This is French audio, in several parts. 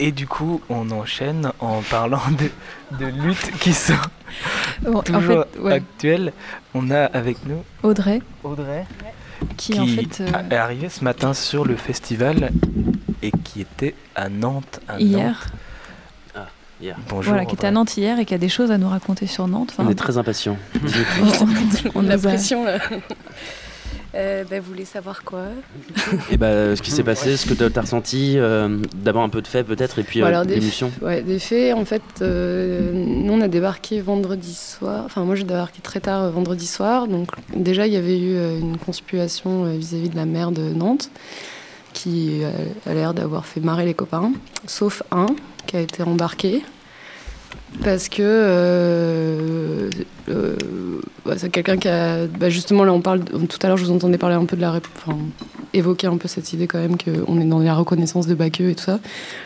Et du coup, on enchaîne en parlant de, de luttes qui sont toujours actuelles. On a avec nous Audrey. Audrey. Qui, en fait, euh, est arrivée ce matin sur le festival et qui était à Nantes. hier. Ah, hier. Bonjour. Voilà, qui était à Nantes hier et qui a des choses à nous raconter sur Nantes. on est très impatients. on a la pression là. Euh, bah, vous voulez savoir quoi Et bah, ce qui s'est passé, ce que tu as ressenti, euh, d'abord un peu de fait peut-être, et puis euh, l'émission. Ouais, des faits, en fait, nous on a débarqué vendredi soir, enfin moi j'ai débarqué très tard vendredi soir, donc déjà il y avait eu une conspiration vis-à-vis de la maire de Nantes, qui a l'air d'avoir fait marrer les copains, sauf un qui a été embarqué, parce que euh, euh, c'est quelqu'un qui a. Bah, justement, là, on parle. Tout à l'heure, je vous entendais parler un peu de la. Enfin, évoquer un peu cette idée quand même qu'on est dans la reconnaissance de Baqueux et tout ça.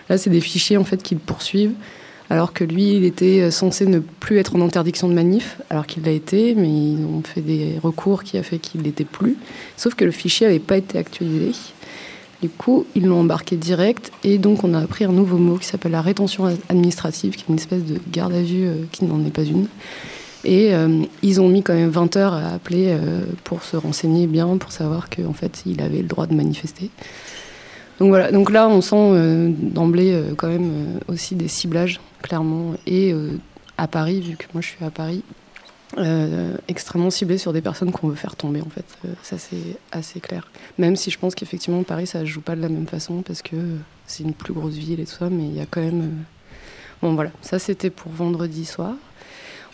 Là, c'est des fichiers en fait qui le poursuivent. Alors que lui, il était censé ne plus être en interdiction de manif, alors qu'il l'a été, mais ils ont fait des recours qui a fait qu'il n'était plus. Sauf que le fichier n'avait pas été actualisé. Du coup, ils l'ont embarqué direct et donc on a appris un nouveau mot qui s'appelle la rétention administrative, qui est une espèce de garde à vue euh, qui n'en est pas une. Et euh, ils ont mis quand même 20 heures à appeler euh, pour se renseigner bien, pour savoir qu'en fait, il avait le droit de manifester. Donc voilà, donc là, on sent d'emblée quand même aussi des ciblages, clairement. Et à Paris, vu que moi je suis à Paris, euh, extrêmement ciblé sur des personnes qu'on veut faire tomber en fait. Euh, ça c'est assez clair. Même si je pense qu'effectivement Paris ça joue pas de la même façon parce que c'est une plus grosse ville et tout ça, mais il y a quand même. Euh, bon voilà, ça c'était pour vendredi soir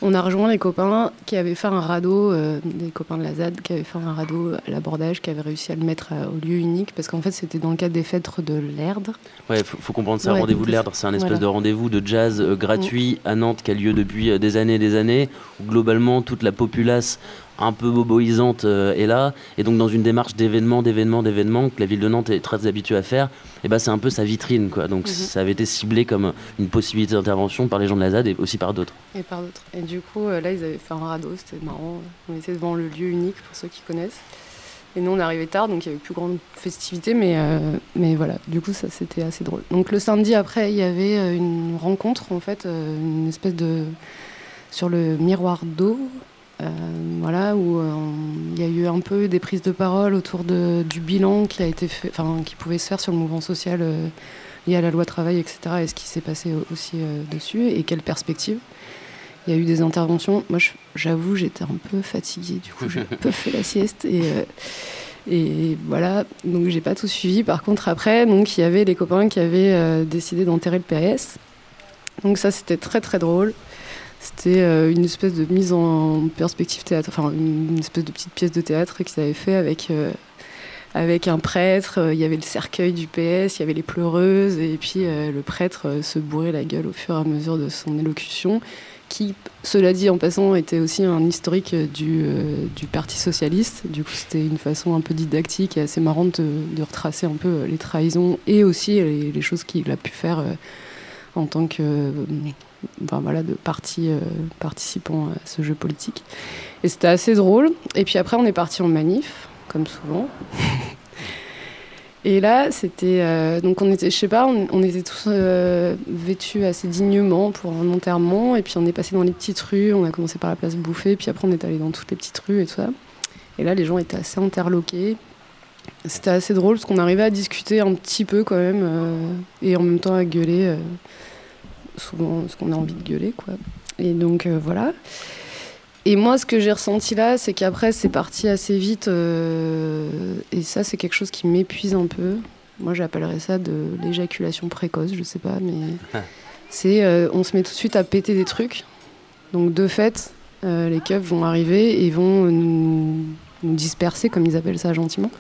on a rejoint les copains qui avaient fait un radeau, euh, des copains de la ZAD qui avaient fait un radeau à l'abordage, qui avaient réussi à le mettre au lieu unique, parce qu'en fait c'était dans le cadre des fêtes de l'Erdre. Ouais, faut, faut comprendre ça, rendez-vous de l'Erdre, c'est un espèce de rendez-vous de jazz euh, gratuit à Nantes qui a lieu depuis euh, des années et des années, où globalement toute la populace un peu boboisante euh, est là. Et donc, dans une démarche d'événement, d'événement, d'événement que la ville de Nantes est très habituée à faire, et eh ben, c'est un peu sa vitrine. Quoi. Donc, mhm. ça avait été ciblé comme une possibilité d'intervention par les gens de la ZAD et aussi par d'autres. Et par d'autres. Et du coup, euh, là, ils avaient fait un radeau, c'était marrant. On était devant le lieu unique pour ceux qui connaissent. Et nous, on arrivé tard, donc il y avait plus grande festivité, mais, euh, mais voilà, du coup, ça c'était assez drôle. Donc le samedi après, il y avait une rencontre, en fait, une espèce de. sur le miroir d'eau, euh, voilà, où euh, il y a eu un peu des prises de parole autour de, du bilan qui a été fait, enfin, qui pouvait se faire sur le mouvement social euh, lié à la loi travail, etc. Et ce qui s'est passé aussi dessus et quelles perspectives. Il y a eu des interventions. Moi, j'avoue, j'étais un peu fatiguée. Du coup, j'ai un peu fait la sieste et et voilà, donc j'ai pas tout suivi. Par contre, après, donc il y avait les copains qui avaient décidé d'enterrer le PS. Donc ça, c'était très très drôle. C'était euh, une espèce de mise en perspective théâtre, enfin une espèce de petite pièce de théâtre qu'ils avaient fait avec, euh, avec un prêtre. Euh, il y avait le cercueil du PS, il y avait les pleureuses, et puis le prêtre se bourrait la gueule au fur et à mesure de son élocution, qui, cela dit en passant, était aussi un historique du, du Parti socialiste. Du coup, c'était une façon un peu didactique et assez marrante de, retracer un peu les trahisons et aussi les, les choses qu'il a pu faire en tant que enfin, voilà, de partis euh, participants à ce jeu politique. Et c'était assez drôle. Et puis après, on est parti en manif, comme souvent. Et là, c'était. Euh, donc, on était, je sais pas, on, était tous euh, vêtus assez dignement pour un enterrement. Et puis, on est passé dans les petites rues. On a commencé par la place Bouffée. Puis après, on est allé dans toutes les petites rues et tout ça. Et là, les gens étaient assez interloqués. C'était assez drôle parce qu'on arrivait à discuter un petit peu quand même. et en même temps à gueuler souvent ce qu'on a envie de gueuler, quoi. Et donc euh, voilà. Et moi, ce que j'ai ressenti là, c'est qu'après, c'est parti assez vite. Euh, et ça, c'est quelque chose qui m'épuise un peu. Moi, j'appellerais ça de l'éjaculation précoce, je sais pas, mais c'est euh, on se met tout de suite à péter des trucs. Donc, de fait, les keufs vont arriver et vont nous disperser, comme ils appellent ça gentiment.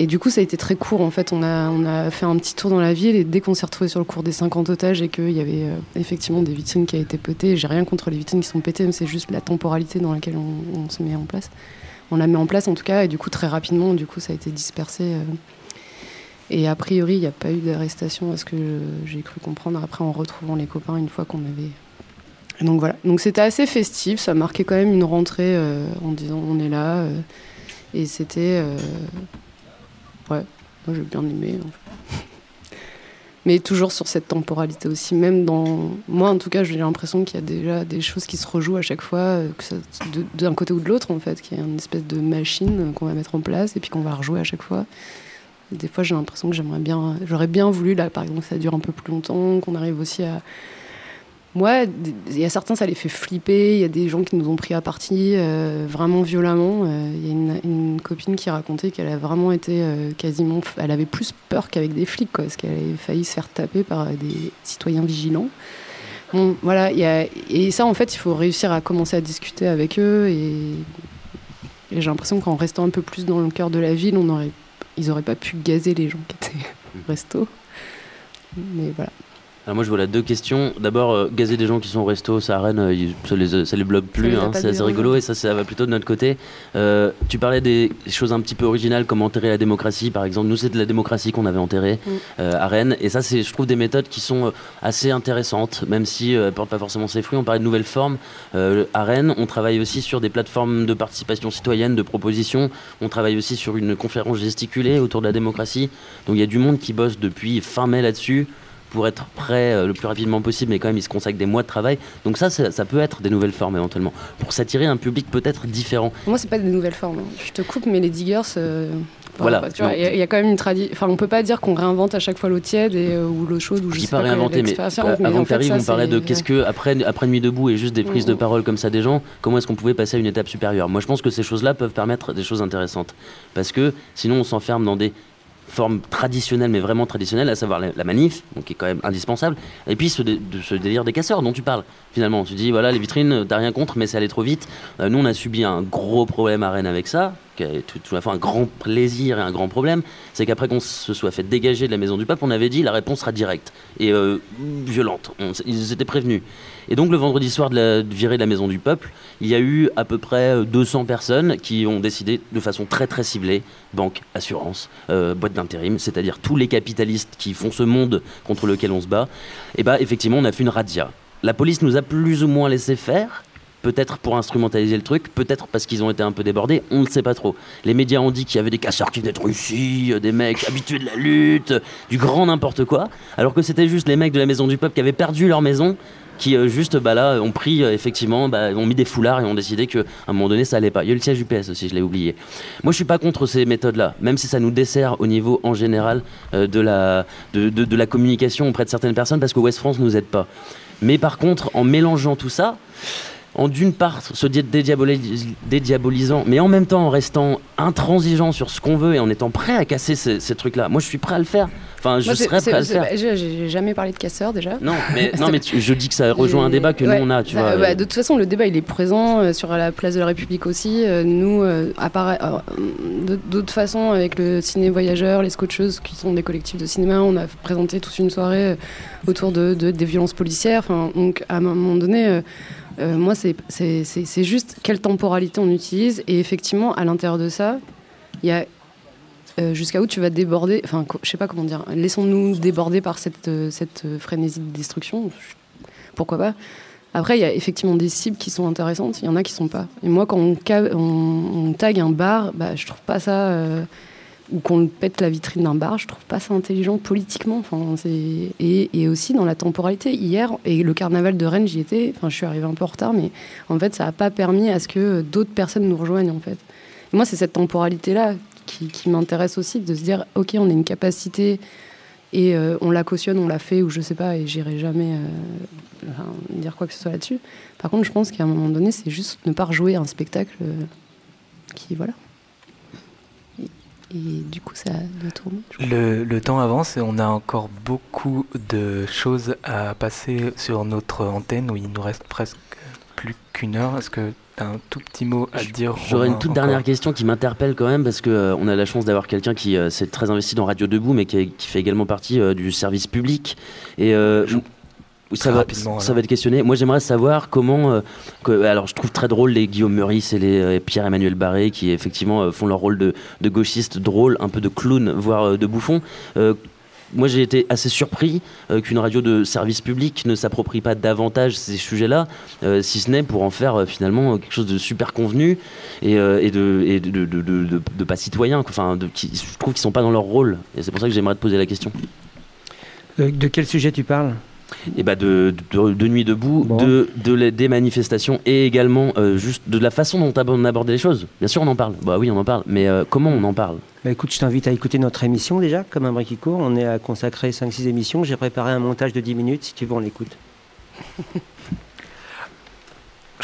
Et du coup, ça a été très court. En fait, on a, on a fait un petit tour dans la ville et dès qu'on s'est retrouvé sur le cours des 50 otages et qu'il y avait euh, effectivement des vitrines qui a été pétées, j'ai rien contre les vitrines qui sont pétées, mais c'est juste la temporalité dans laquelle on, se met en place. On la met en place en tout cas, et du coup, très rapidement, du coup, ça a été dispersé. Euh. et a priori, il n'y a pas eu d'arrestation, à ce que j'ai cru comprendre après en retrouvant les copains une fois qu'on avait. donc voilà. Donc c'était assez festif, ça marquait quand même une rentrée euh, en disant on est là. et c'était Ouais, moi j'ai bien aimé. mais toujours sur cette temporalité aussi. Même dans moi, en tout cas, j'ai l'impression qu'il y a déjà des choses qui se rejouent à chaque fois, d'un côté ou de l'autre, en fait, qu'il y a une espèce de machine qu'on va mettre en place et puis qu'on va rejouer à chaque fois. des fois, j'ai l'impression que j'aimerais bien, j'aurais bien voulu, là, par exemple, que ça dure un peu plus longtemps, qu'on arrive aussi à moi, il y a certains, ça les fait flipper. Il y a des gens qui nous ont pris à partie euh, vraiment violemment. Euh, il y a une, copine qui racontait qu'elle a vraiment été euh, quasiment. Elle avait plus peur qu'avec des flics, quoi, parce qu'elle avait failli se faire taper par des citoyens vigilants. Bon, voilà, et ça, en fait, il faut réussir à commencer à discuter avec eux. Et, j'ai l'impression qu'en restant un peu plus dans le cœur de la ville, on aurait, ils n'auraient pas pu gazer les gens qui étaient au resto. Mais voilà. Alors moi je vois deux questions. D'abord, euh, gazer des gens qui sont au resto, ça à Rennes, euh, ça, les, ça les bloque plus, hein, c'est assez rigolo et ça, ça va plutôt de notre côté. Euh, tu parlais des choses un petit peu originales comme enterrer la démocratie par exemple. Nous c'est de la démocratie qu'on avait enterrée mm. à Rennes et ça c'est je trouve des méthodes qui sont assez intéressantes même si elles portent pas forcément ses fruits. On parlait de nouvelles formes. à Rennes on travaille aussi sur des plateformes de participation citoyenne, de propositions. On travaille aussi sur une conférence gesticulée autour de la démocratie. Donc il y a du monde qui bosse depuis fin mai là-dessus pour être prêt euh, le plus rapidement possible, mais quand même il se consacre des mois de travail. Donc ça, ça, peut être des nouvelles formes éventuellement, pour s'attirer un public peut-être différent. Moi, c'est pas des nouvelles formes. Hein. Je te coupe, mais les diggers. Euh, voilà. Il y, a quand même une tradition. Enfin, on peut pas dire qu'on réinvente à chaque fois l'eau tiède et, euh, ou l'eau chaude ou je, sais pas. réinventer, mais, avant que tu arrives, on parlait de qu'est-ce que après après nuit debout et juste des prises de mm. parole comme ça des gens, comment est-ce qu'on pouvait passer à une étape supérieure? Moi, je pense que ces choses-là peuvent permettre des choses intéressantes, parce que sinon on s'enferme dans des forme traditionnelle, mais vraiment traditionnelle, à savoir la, manif, donc qui est quand même indispensable, et puis ce, de, ce délire des casseurs dont tu parles, finalement. Tu dis, voilà, les vitrines, t'as rien contre, mais c'est allé trop vite. Euh, nous, on a subi un gros problème à Rennes avec ça, qui est tout, tout à fait un grand plaisir et un grand problème, c'est qu'après qu'on se soit fait dégager de la Maison du Peuple, on avait dit, la réponse sera directe et euh, violente. ils étaient prévenus. Et donc le vendredi soir de, la, virée de la Maison du Peuple, il y a eu à peu près 200 euh, personnes qui ont décidé de façon très très ciblée, banque, assurance, euh, boîte d'intérim, c'est-à-dire tous les capitalistes qui font ce monde contre lequel on se bat, et bah effectivement on a fait une razzia. La police nous a plus ou moins laissé faire, peut-être pour instrumentaliser le truc, peut-être parce qu'ils ont été un peu débordés, on ne sait pas trop. Les médias ont dit qu'il y avait des casseurs qui venaient de Russie, euh, des mecs habitués de la lutte, du grand n'importe quoi, alors que c'était juste les mecs de la Maison du Peuple qui avaient perdu leur maison qui euh, juste bah, là ont pris euh, effectivement, bah, ont mis des foulards et ont décidé qu'à un moment donné ça allait pas. Il y a eu le siège UPS aussi, je l'ai oublié. Moi je suis pas contre ces méthodes-là, même si ça nous dessert au niveau en général de, la, de, de, la communication auprès de certaines personnes parce que West France nous aide pas. Mais par contre, en mélangeant tout ça, en d'une part se dédiabolisant, mais en même temps en restant intransigeant sur ce qu'on veut et en étant prêt à casser ces, ces trucs-là. Moi, je suis prêt à le faire. Enfin, je serais prêt à le faire. J'ai jamais parlé de casseurs déjà. Non, mais, non, mais je dis que ça rejoint un débat que nous on a. Tu bah, vois, bah, de toute façon, le débat il est présent euh, sur la place de la République aussi. Euh, nous, euh, d'autres façons, avec le ciné voyageur, les scotcheuses qui sont des collectifs de cinéma, on a présenté toute une soirée autour de, des violences policières. Enfin, donc à un moment donné. Moi, c'est juste quelle temporalité on utilise. Et effectivement, à l'intérieur de ça, il y a euh, jusqu'à où tu vas déborder, enfin, je sais pas comment dire, laissons-nous déborder par cette, euh, cette frénésie de destruction, pourquoi pas. Après, il y a effectivement des cibles qui sont intéressantes, il y en a qui sont pas. Et moi, quand on, on, tag un bar, bah, je trouve pas ça. Euh, ou qu'on pète la vitrine d'un bar, je trouve pas ça intelligent politiquement. Et, et, aussi dans la temporalité. Hier, et le carnaval de Rennes, j'y étais. Enfin, je suis arrivée un peu en retard, mais en fait, ça n'a pas permis à ce que d'autres personnes nous rejoignent. En fait. moi, c'est cette temporalité-là qui, m'intéresse aussi, de se dire, ok, on a une capacité et euh, on la cautionne, on l'a fait, ou je sais pas, et j'irai jamais euh, dire quoi que ce soit là-dessus. Par contre, je pense qu'à un moment donné, c'est juste ne pas rejouer un spectacle euh, qui, voilà. Et, du coup, ça doit tourner. Le, le, temps avance et on a encore beaucoup de choses à passer sur notre antenne où il nous reste presque plus qu'une heure. Est-ce que un tout petit mot à dire. J'aurais une toute dernière question qui m'interpelle quand même parce que euh, on a la chance d'avoir quelqu'un qui euh, s'est très investi dans Radio Debout, mais qui, fait également partie euh, du service public. Et ça va, ça va être questionné. Moi, j'aimerais savoir comment. alors, je trouve très drôle les Guillaume Meurice et les Pierre-Emmanuel Barré qui, effectivement, font leur rôle de, de gauchiste drôle, un peu de clown, voire de bouffon moi j'ai été assez surpris euh, qu'une radio de service public ne s'approprie pas davantage ces sujets-là, euh, si ce n'est pour en faire euh, finalement quelque chose de super convenu et, de, de, pas citoyen. Enfin, je trouve qu'ils sont pas dans leur rôle. Et c'est pour ça que j'aimerais te poser la question. de quel sujet tu parles? Et eh bah ben, de, de, Nuit debout, de, de, des manifestations et également euh, juste de la façon dont on abordait les choses. Bien sûr, on en parle. Bah oui, on en parle. Mais euh, comment on en parle? Bah écoute, je t'invite à écouter notre émission déjà, comme un brick court. On est à consacrer 5-6 émissions. J'ai préparé un montage de 10 minutes. Si tu veux, on l'écoute.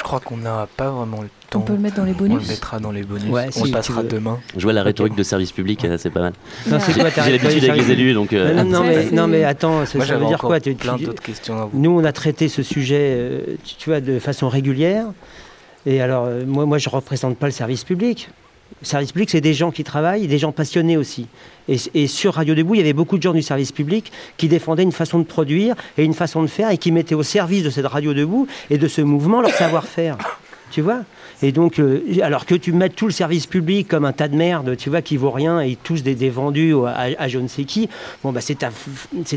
je crois qu'on n'a pas vraiment le on peut le mettre dans les bonus. On le mettra dans les bonus. on le passera demain. Je vois la rhétorique de service public, euh, c'est pas mal. J'ai l'habitude avec les élus, donc. Euh, non, mais, non, mais attends, ça, veut dire quoi Plein d'autres questions à vous. Nous, on a traité ce sujet, euh, tu vois, de façon régulière. Et alors, moi, moi, je représente pas le service public. Le service public, c'est des gens qui travaillent, des gens passionnés aussi. Et, sur Radio Debout, il y avait beaucoup de gens du service public qui défendaient une façon de produire et une façon de faire et qui mettaient au service de cette Radio Debout et de ce mouvement leur savoir-faire. Tu vois? Et donc, euh, alors que tu mettes tout le service public comme un tas de merde, tu vois, qui vaut rien et tous des, des vendus à, je ne sais qui, bon, bah, c'est ta,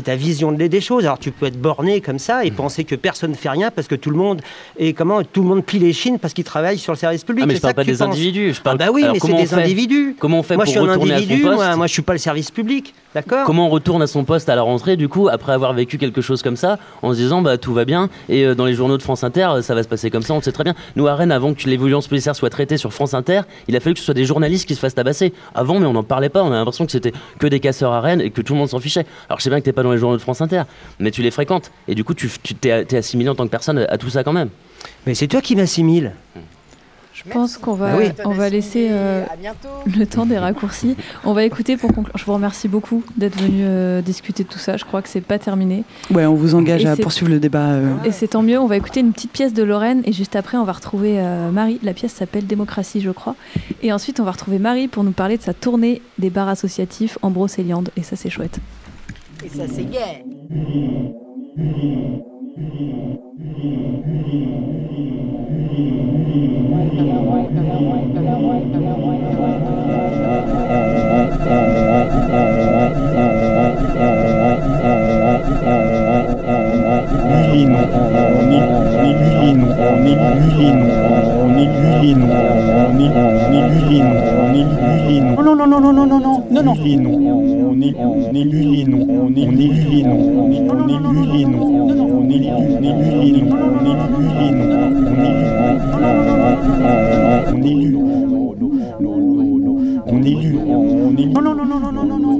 ta vision de, des choses. Alors, tu peux être borné comme ça et mmh. penser que personne ne fait rien parce que tout le monde est comment tout le monde plie les chines parce qu'il travaille sur le service public. Ah, mais je parle pas des individus. Je parle... Ah bah oui, mais c'est des individus. Comment on fait moi, pour je suis un individu, moi, moi, je suis pas le service public. D'accord? Comment on retourne à son poste à la rentrée, du coup, après avoir vécu quelque chose comme ça, en se disant, bah, tout va bien, et euh, dans les journaux de France Inter, ça va se passer comme ça, on le sait très bien. Nous, à Rennes, avant que policière soit traitée sur France Inter, il a fallu que ce soit des journalistes qui se fassent tabasser. Avant, mais on n'en parlait pas. On a l'impression que c'était que des casseurs à Rennes et que tout le monde s'en fichait. Alors je sais bien que t'es pas dans les journaux de France Inter, mais tu les fréquentes. Et du coup, tu t'es assimilé en tant que personne à, tout ça quand même. Mais c'est toi qui m'assimiles. Hmm. Je pense qu'on va, on va laisser euh, le temps des raccourcis. On va écouter pour conclure. Je vous remercie beaucoup d'être venu euh, discuter de tout ça. Je crois que c'est pas terminé. Ouais, on vous engage à poursuivre le débat. Euh. Et c'est tant mieux. On va écouter une petite pièce de Lorraine et juste après, on va retrouver Marie. La pièce s'appelle Démocratie, je crois. Et ensuite, on va retrouver Marie pour nous parler de sa tournée des bars associatifs en Brocéliande. Et ça, c'est chouette. Et ça, c'est gay. Uh... non, non, non, non, non, non, non, non. On est, on est lui, non, on est, on est lui, non, on est, on est lui, non, on est, on est lui, non, on est lui, non, on est, on est lui, on est lu, on est non non non non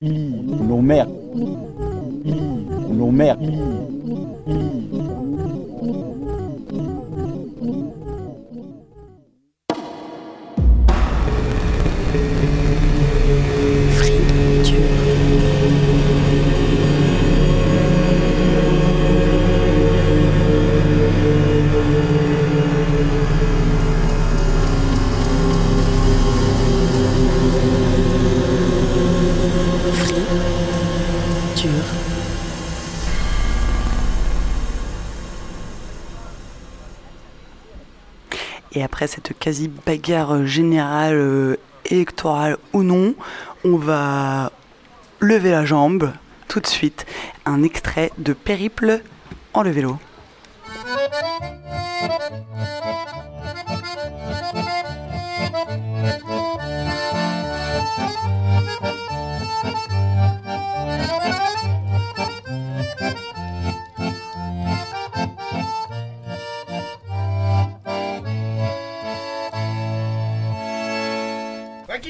nos mères, nos mères. Et après cette quasi-bagarre générale, euh, électorale ou non, on va lever la jambe tout de suite. Un extrait de Périple en le vélo.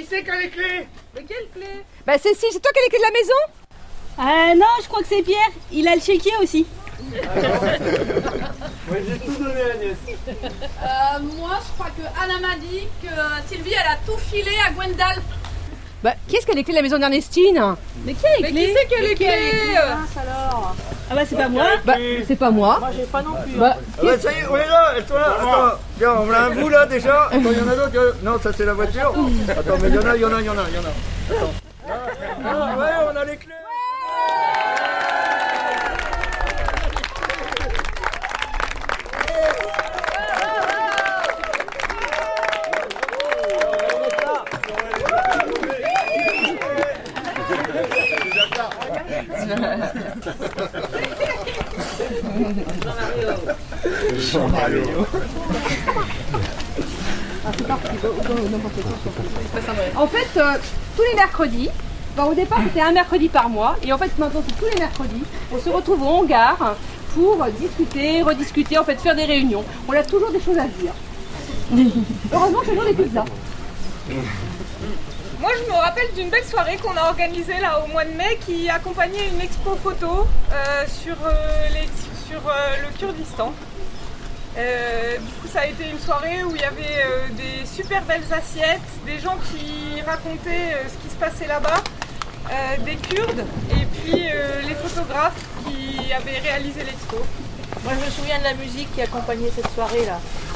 C'est qui a les clés Mais quelle clé Bah c'est si, c'est toi qui as les clés de la maison Euh non, je crois que c'est Pierre. Il a le chéquier aussi. Ouais, j'ai tout donné à Agnès. Euh, moi, je crois que Anna m'a dit que Sylvie, elle a tout filé à Gwendal. Bah, qui est-ce qui a les clés de la maison d'Ernestine Mais qui a les Mais clés qui c'est qui a les clés alors ah bah c'est pas moi Bah c'est pas moi. Moi j'ai pas non plus. Bah, ça y est, on est attends, viens, on a un bout là déjà. Attends, il y en a d'autres. Non, ça c'est la voiture. Attends, mais il y en a, il y en a, il y en a, il y en a. Attends. Ouais, on a les clés. En fait, euh, tous les mercredis, bah, au départ c'était un mercredi par mois, et en fait maintenant c'est tous les mercredis, on se retrouve au hangar pour discuter, rediscuter, en fait faire des réunions. On a toujours des choses à dire. Heureusement, c'est toujours des pizzas. Moi, je me rappelle d'une belle soirée qu'on a organisée là au mois de mai qui accompagnait une expo photo euh, sur, euh, euh, le Kurdistan. du coup, ça a été une soirée où il y avait des super belles assiettes, des gens qui racontaient ce qui se passait là-bas, des Kurdes et puis les photographes qui avaient réalisé l'expo. Moi, je me souviens de la musique qui accompagnait cette soirée là. Euh,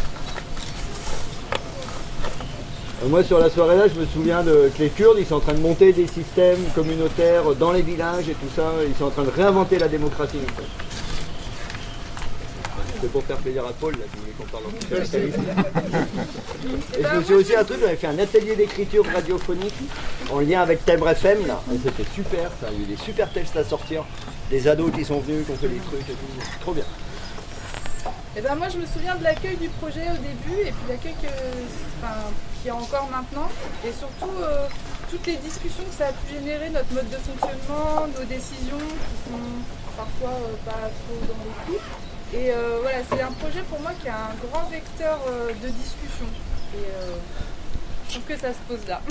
moi, sur la soirée là, je me souviens de, que les Kurdes, ils sont en train de monter des systèmes communautaires dans les villages et tout ça. Ils sont en train de réinventer la démocratie. C'est pour faire plaisir à Paul, là, qui voulait qu'on parle en Et je me suis aussi un truc, j'avais fait un atelier d'écriture radiophonique en lien avec Thèbre FM, là. Et c'était super, ça. Il y a eu des super textes à sortir. Des ados qui sont venus, qui ont fait des trucs et tout. Trop bien. Et eh ben moi je me souviens de l'accueil du projet au début et puis l'accueil encore maintenant et surtout euh, toutes les discussions que ça a pu générer, notre mode de fonctionnement, nos décisions qui sont parfois euh, pas trop dans les coups. Et euh, voilà, c'est un projet pour moi qui a un grand vecteur de discussion. Et je trouve que ça se pose là.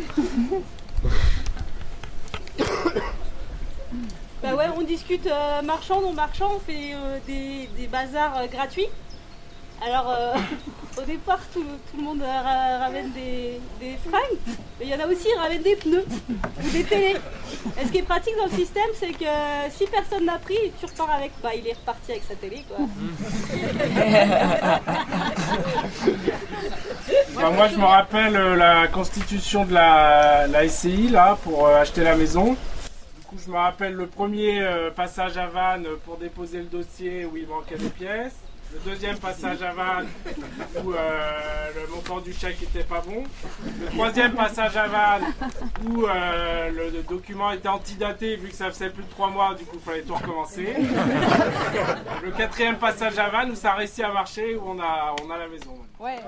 Bah ouais, on discute marchand, non marchand, on fait des, des, bazars gratuits. Alors, euh, au départ, tout, le monde ramène des, fringues, mais il y en a aussi qui ramènent des pneus ou des télés. Et ce qui est pratique dans le système, c'est que si personne n'a pris, tu repars avec. Bah, il est reparti avec sa télé, quoi. Bah, moi, je me rappelle euh, la constitution de la, SCI, là, pour euh, acheter la maison. Du coup, je me rappelle le premier passage à Vannes pour déposer le dossier où il manquait des pièces. Le deuxième passage à Vannes où euh, le montant du chèque n'était pas bon. Le troisième passage à Vannes où euh, le document était antidaté vu que ça faisait plus de trois mois, du coup il fallait tout recommencer. Le quatrième passage à Vannes où ça a réussi à marcher, où on a, on a la maison. Ouais.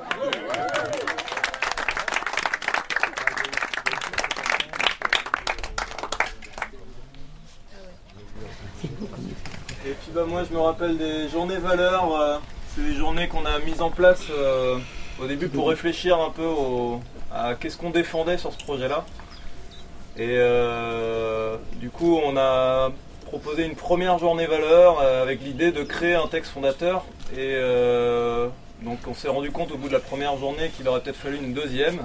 Et puis bah moi je me rappelle des journées valeurs, euh, c'est des journées qu'on a mises en place euh, au début pour réfléchir un peu à qu'est-ce qu'on défendait sur ce projet-là. Et euh, du coup on a proposé une première journée valeur avec l'idée de créer un texte fondateur. Et donc on s'est rendu compte au bout de la première journée qu'il aurait peut-être fallu une deuxième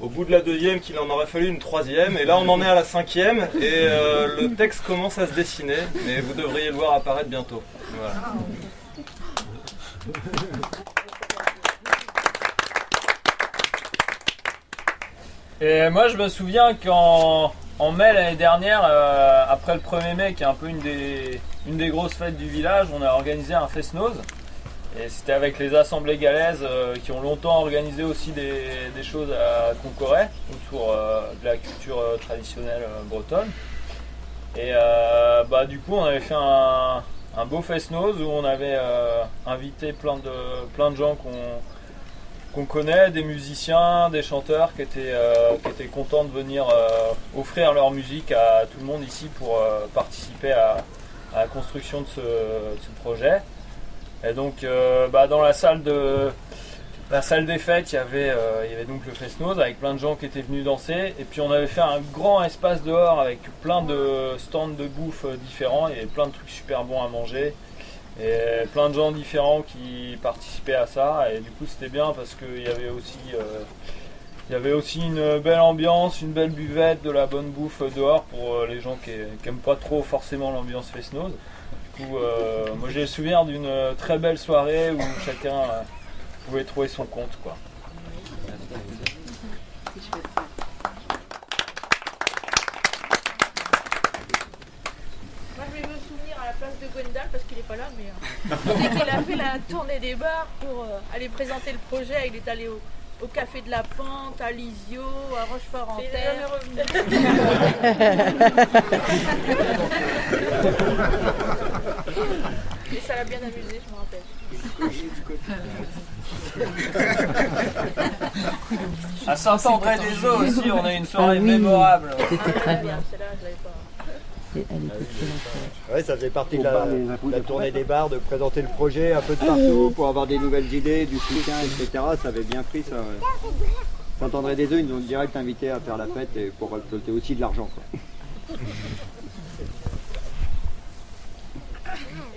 au bout de la deuxième qu'il en aurait fallu une troisième. Et là, on en est à la cinquième. Et euh, le texte commence à se dessiner. Mais vous devriez le voir apparaître bientôt. Et moi, je me souviens qu'en en mai l'année dernière, euh, après le 1er mai, qui est un peu une des, une des grosses fêtes du village, on a organisé un fest-nose. Et c'était avec les assemblées galaises euh, qui ont longtemps organisé aussi des, choses à Concoré autour euh, de la culture euh, traditionnelle bretonne. Et bah, du coup, on avait fait un, beau fest-nose où on avait invité plein de, plein de gens qu'on connaît, des musiciens, des chanteurs qui étaient, qui étaient contents de venir offrir leur musique à tout le monde ici pour participer à, la construction de ce projet. Et donc, euh, bah, dans la salle de la salle des fêtes, il y avait, euh, donc le Fest-Nose avec plein de gens qui étaient venus danser. Et puis on avait fait un grand espace dehors avec plein de stands de bouffe euh, différents. Il y avait plein de trucs super bons à manger. Et plein de gens différents qui participaient à ça. Et du coup c'était bien parce qu'il y avait aussi il y avait aussi une belle ambiance, une belle buvette, de la bonne bouffe dehors pour les gens qui, n'aiment pas trop forcément l'ambiance Fest-Nose. Euh, moi j'ai le souvenir d'une euh, très belle soirée où chacun euh, pouvait trouver son compte. Quoi. Moi je vais me souvenir à la place de Gwendal parce qu'il n'est pas là, mais il a fait la tournée des bars pour aller présenter le projet. Il est allé au au Café de la Pente, à Lisio, à Rochefort-en-Terre. Et ça l'a bien amusé, je me rappelle. À Saint-André-des-Eaux aussi, on a eu une soirée ah mémorable. C'était très bien. Ouais, ça faisait partie de la, la tournée des bars, de présenter le projet un peu de partout pour avoir des nouvelles idées, du soutien, etc. Ça avait bien pris ça. Saint-André-des-Eaux, ils nous ont direct invité à faire la fête et pour récolter aussi de l'argent.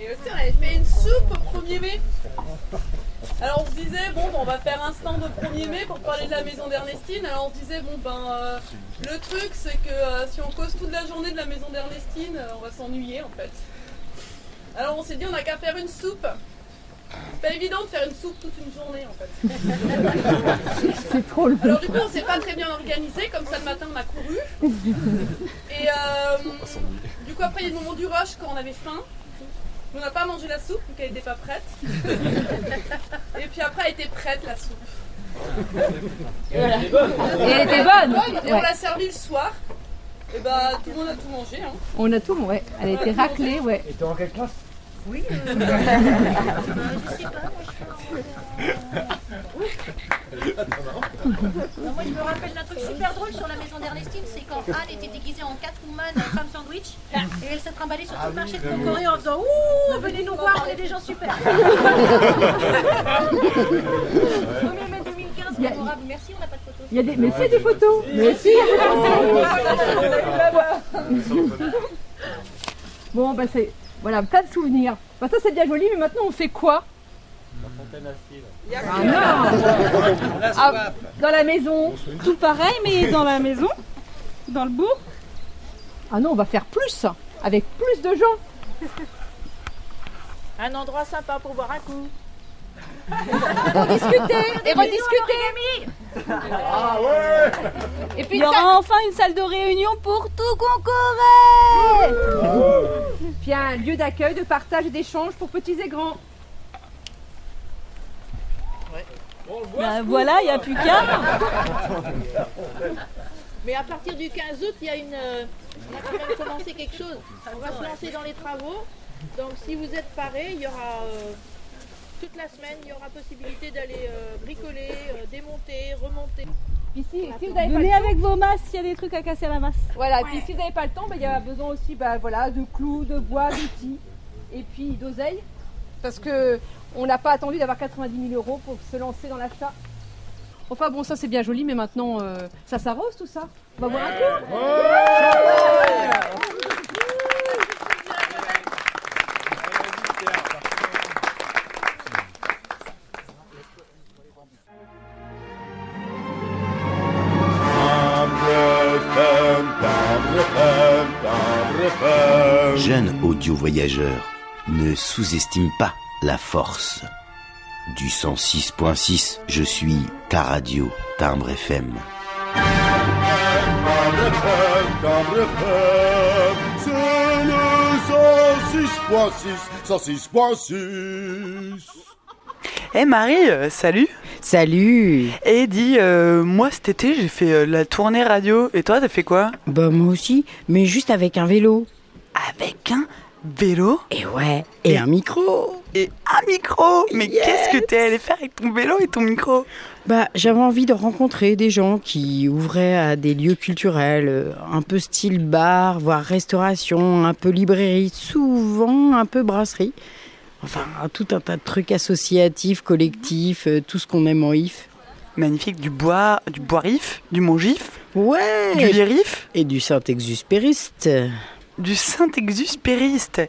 Et aussi, on avait fait une soupe au 1er mai. Alors on se disait, bon, ben, on va faire un stand au 1er mai pour parler de la maison d'Ernestine. Alors on se disait, bon, ben, euh, le truc, c'est que euh, si on cause toute la journée de la maison d'Ernestine, euh, on va s'ennuyer en fait. Alors on s'est dit, on n'a qu'à faire une soupe. C'est pas évident de faire une soupe toute une journée en fait. C'est trop le Alors du coup on s'est pas très bien organisé, comme ça le matin on a couru. Et du coup après il y a le moment du rush quand on avait faim. On n'a pas mangé la soupe vu qu'elle n'était pas prête. Et puis après, elle était prête la soupe. Et elle était bonne. Et elle était bonne. Et on l'a servi le soir. Et bah tout le monde a tout mangé. Hein. On a tout, ouais. Elle a été raclée, ouais. Et t'es en quelle classe? Oui. Euh... je sais pas, moi je moi je me rappelle d'un truc super drôle sur la maison d'Ernestine, c'est quand Anne était déguisée en Catwoman, femme sandwich, et elle se trimballait sur tout le marché de Concoré en faisant Ouh, venez nous voir, on est des gens super. 1er mai 2015, mémorable. Merci, on n'a pas de photos. Il y a des... Mais si, des photos Mais si, Bon, bah c'est. Voilà, tas de souvenirs. Bah, ça, c'est bien joli, mais maintenant, on fait quoi? Ah non ah, Dans la maison. Tout pareil, mais dans la maison Dans le bourg Ah non, on va faire plus, avec plus de gens. Un endroit sympa pour boire un coup. pour discuter et rediscuter. Ah ouais Et puis il y aura enfin une salle de réunion pour tout Concoré Puis un lieu d'accueil, de partage et d'échange pour petits et grands. Bah, voilà, il n'y a plus qu'un. Mais à partir du 15 août, il y a une, euh, on a quand même commencé quelque chose. On va se lancer dans les travaux. Donc si vous êtes parés, il y aura euh, toute la semaine, il y aura possibilité d'aller euh, bricoler, démonter, remonter. Ici, si vous avez Venez avec vos masses s'il y a des trucs à casser à la masse. Voilà, et puis si vous n'avez pas le temps, bah, il y a besoin aussi bah, voilà, de clous, de bois, d'outils et puis d'oseille. Parce que on n'a pas attendu d'avoir 90 000 euros pour se lancer dans l'achat. Enfin bon, ça c'est bien joli, mais maintenant euh, ça s'arrose tout ça. On va boire un coup Jeune audio voyageur, ne sous-estime pas la force. Du 106.6, je suis Caradio, Timbre FM. C'est le 106.6, 106.6. Eh Marie, euh, salut Salut Et dis, euh, moi cet été j'ai fait euh, la tournée radio, et toi t'as fait quoi? Bah moi aussi, mais juste avec un vélo. Avec un vélo Et ouais, et, un micro. Et un micro. Mais qu'est-ce que t'es allé faire avec ton vélo et ton micro? Bah, j'avais envie de rencontrer des gens qui ouvraient à des lieux culturels, euh, un peu style bar, voire restauration, un peu librairie, souvent un peu brasserie. Enfin, tout un tas de trucs associatifs, collectifs, euh, tout ce qu'on aime en IF. Magnifique, du bois, du bois rif, du mont-gif Ouais. Du lirif Et du Saint-Exupériste du Saint-Exupériste.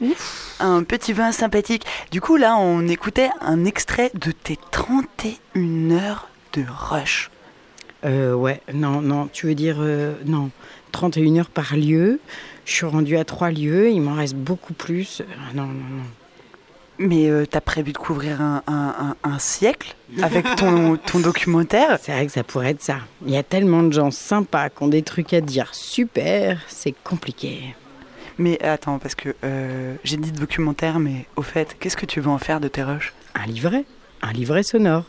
Un petit vin sympathique. Du coup, là, on écoutait un extrait de tes 31 heures de rush. Euh, ouais, non, non, tu veux dire, euh, non, 31 heures par lieu. Je suis rendue à trois lieux, il m'en reste beaucoup plus. Euh, non, non, non. Mais euh, t'as prévu de couvrir un, un, un, siècle avec ton, ton documentaire? C'est vrai que ça pourrait être ça. Il y a tellement de gens sympas qui ont des trucs à dire super, c'est compliqué. Mais attends, parce que euh, j'ai dit documentaire, mais au fait, qu'est-ce que tu veux en faire de tes rushs? Un livret, un livret sonore.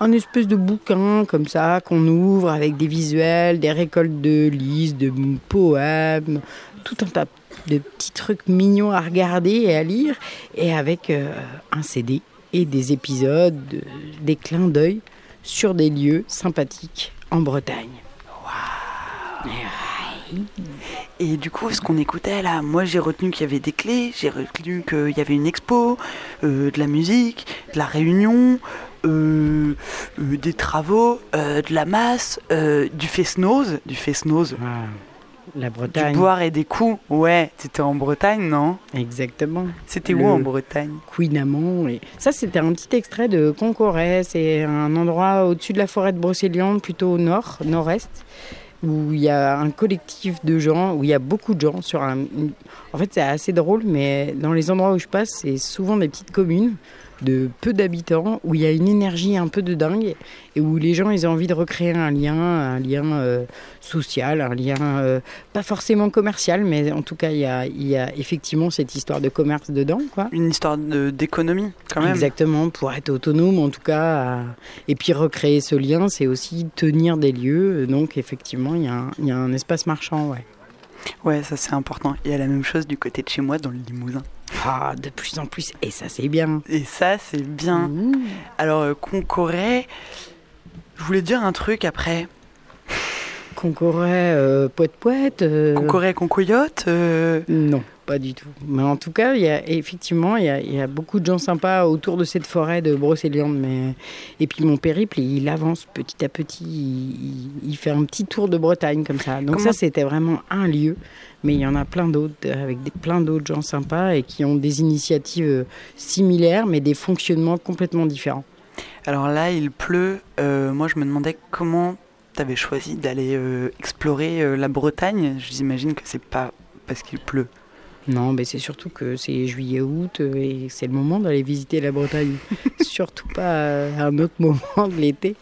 un espèce de bouquin comme ça qu'on ouvre avec des visuels, des récoltes de listes, de poèmes, tout un tas de petits trucs mignons à regarder et à lire, et avec euh, un CD et des épisodes, des clins d'œil sur des lieux sympathiques en Bretagne. Et du coup, ce qu'on écoutait là, moi j'ai retenu qu'il y avait des clés, j'ai retenu qu'il y avait une expo, euh, de la musique, de la réunion, euh, euh, des travaux, de la masse, du fest-nose, du fest-nose. La Bretagne. Du boire et des coups. Ouais, c'était en Bretagne, non? Exactement. C'était où en Bretagne? Queen Et... Ça, c'était un petit extrait de Concoret. C'est un endroit au-dessus de la forêt de Brocéliande, plutôt au nord, nord-est où il y a un collectif de gens, où il y a beaucoup de gens sur un... En fait, c'est assez drôle, mais dans les endroits où je passe, c'est souvent des petites communes de peu d'habitants, où il y a une énergie un peu de dingue et où les gens ils ont envie de recréer un lien, un lien euh, social, un lien euh, pas forcément commercial, mais en tout cas il y a, y a, effectivement cette histoire de commerce dedans. Quoi. Une histoire d'économie quand même. Exactement, pour être autonome en tout cas. Et puis recréer ce lien, c'est aussi tenir des lieux. Donc effectivement, il y, y, a un espace marchand. Ouais. Ouais, ça c'est important. Il y a la même chose du côté de chez moi dans le Limousin. Ah, de plus en plus. Et ça, c'est bien. Et ça, c'est bien. Alors, euh, Concoré, je voulais dire un truc après. Concoré, euh, poète poète. Euh... Concoré, concoyote euh. Non, pas du tout. Mais en tout cas, il y a, effectivement, il y a, beaucoup de gens sympas autour de cette forêt de Brocéliande. Mais... Et puis mon périple, il avance petit à petit. Il, fait un petit tour de Bretagne comme ça. Donc ça, c'était vraiment un lieu mais il y en a plein d'autres, avec des, plein d'autres gens sympas et qui ont des initiatives euh, similaires, mais des fonctionnements complètement différents. Alors là, il pleut. Euh, moi, je me demandais comment tu avais choisi d'aller euh, explorer la Bretagne. J'imagine que c'est pas parce qu'il pleut. Non, mais c'est surtout que c'est juillet-août et c'est le moment d'aller visiter la Bretagne. surtout pas à un autre moment de l'été.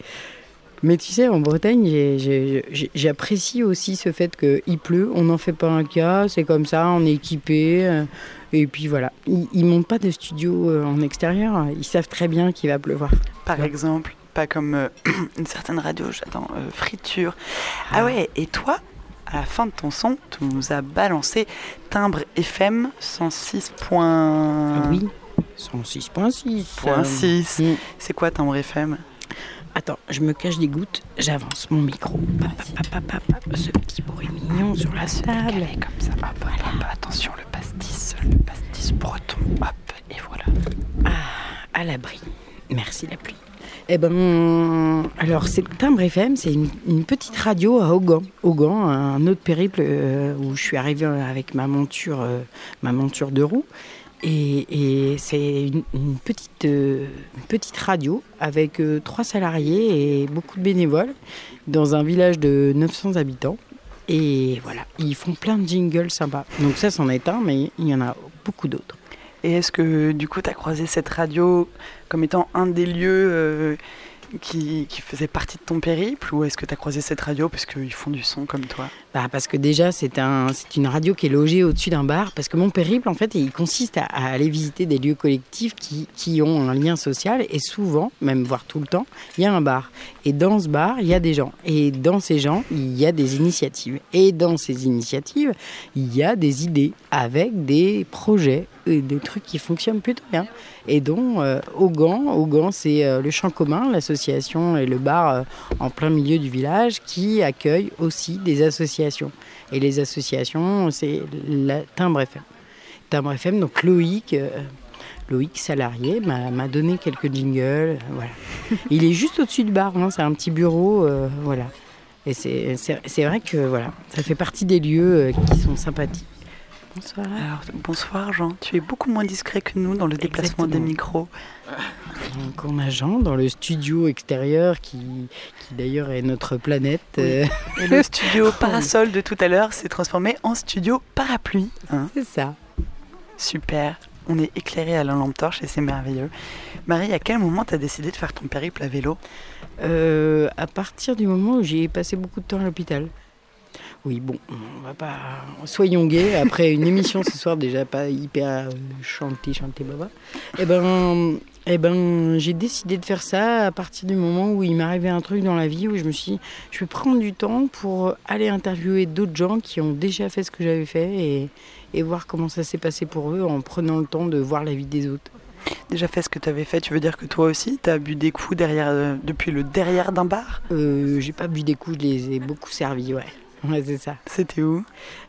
Mais tu sais, en Bretagne, j'apprécie aussi ce fait qu'il pleut, on n'en fait pas un cas, c'est comme ça, on est équipé. Euh, et puis voilà, ils ne montent pas de studio euh, en extérieur, ils savent très bien qu'il va pleuvoir. Par exemple, pas comme euh, une certaine radio, j'attends, friture. Ah. ah ouais, et toi, à la fin de ton son, tu nous as balancé timbre FM 106. Oui, 106.6. Mm. C'est quoi timbre FM Attends, je me cache des gouttes, j'avance mon micro. ce petit bruit mignon sur la table. comme ça. voilà. attention, le pastis, le pastis breton. Hop, et voilà. Ah, à l'abri. Merci la pluie. Eh ben, alors c'est Timbre FM, c'est une, petite radio à Augan. Augan, un autre périple euh, où je suis arrivée avec ma monture, euh, ma monture de roue. Et, c'est une, petite, euh, petite radio avec trois salariés et beaucoup de bénévoles dans un village de 900 habitants. Et voilà, ils font plein de jingles sympas. Donc ça, c'en est un, mais il y en a beaucoup d'autres. Et est-ce que du coup, tu as croisé cette radio comme étant un des lieux euh, qui, faisait partie de ton périple ou est-ce que tu as croisé cette radio parce qu'ils font du son comme toi? Bah Parce que déjà, c'est un, une radio qui est logée au-dessus d'un bar. Parce que mon périple, en fait, il consiste à, aller visiter des lieux collectifs qui, qui, ont un lien social. Et souvent, même voire tout le temps, il y a un bar. Et dans ce bar, il y a des gens. Et dans ces gens, il y a des initiatives. Et dans ces initiatives, il y a des idées avec des projets, et des trucs qui fonctionnent plutôt bien et dont euh, Augan, c'est euh, le champ commun, l'association et le bar euh, en plein milieu du village qui accueille aussi des associations. Et les associations, c'est la Timbre FM. Timbre FM, donc Loïc, Loïc salarié, m'a donné quelques jingles. voilà. Il est juste au-dessus du bar, hein, c'est un petit bureau, voilà. Et c'est vrai que voilà, ça fait partie des lieux qui sont sympathiques. Bonsoir. bonsoir Jean, tu es beaucoup moins discret que nous dans le déplacement des micros. On a Jean dans le studio extérieur qui, qui d'ailleurs est notre planète. Et le studio parasol de tout à l'heure s'est transformé en studio parapluie. Hein. c'est ça. Super. On est éclairé à la lampe torche et c'est merveilleux. Marie, à quel moment tu as décidé de faire ton périple à vélo? Euh, À partir du moment où j'ai passé beaucoup de temps à l'hôpital. Oui, bon, on va pas. Soyons gays. Après une émission ce soir, déjà pas hyper chanté, chanté, baba. Eh ben, Eh ben, j'ai décidé de faire ça à partir du moment où il m'arrivait un truc dans la vie où je me suis dit, je vais prendre du temps pour aller interviewer d'autres gens qui ont déjà fait ce que j'avais fait et, et voir comment ça s'est passé pour eux en prenant le temps de voir la vie des autres. Déjà fait ce que tu avais fait, tu veux dire que toi aussi, tu as bu des coups derrière, euh, depuis le derrière d'un bar? Euh, J'ai pas bu des coups, je les ai beaucoup servis, ouais. Ouais, c'est ça. C'était où?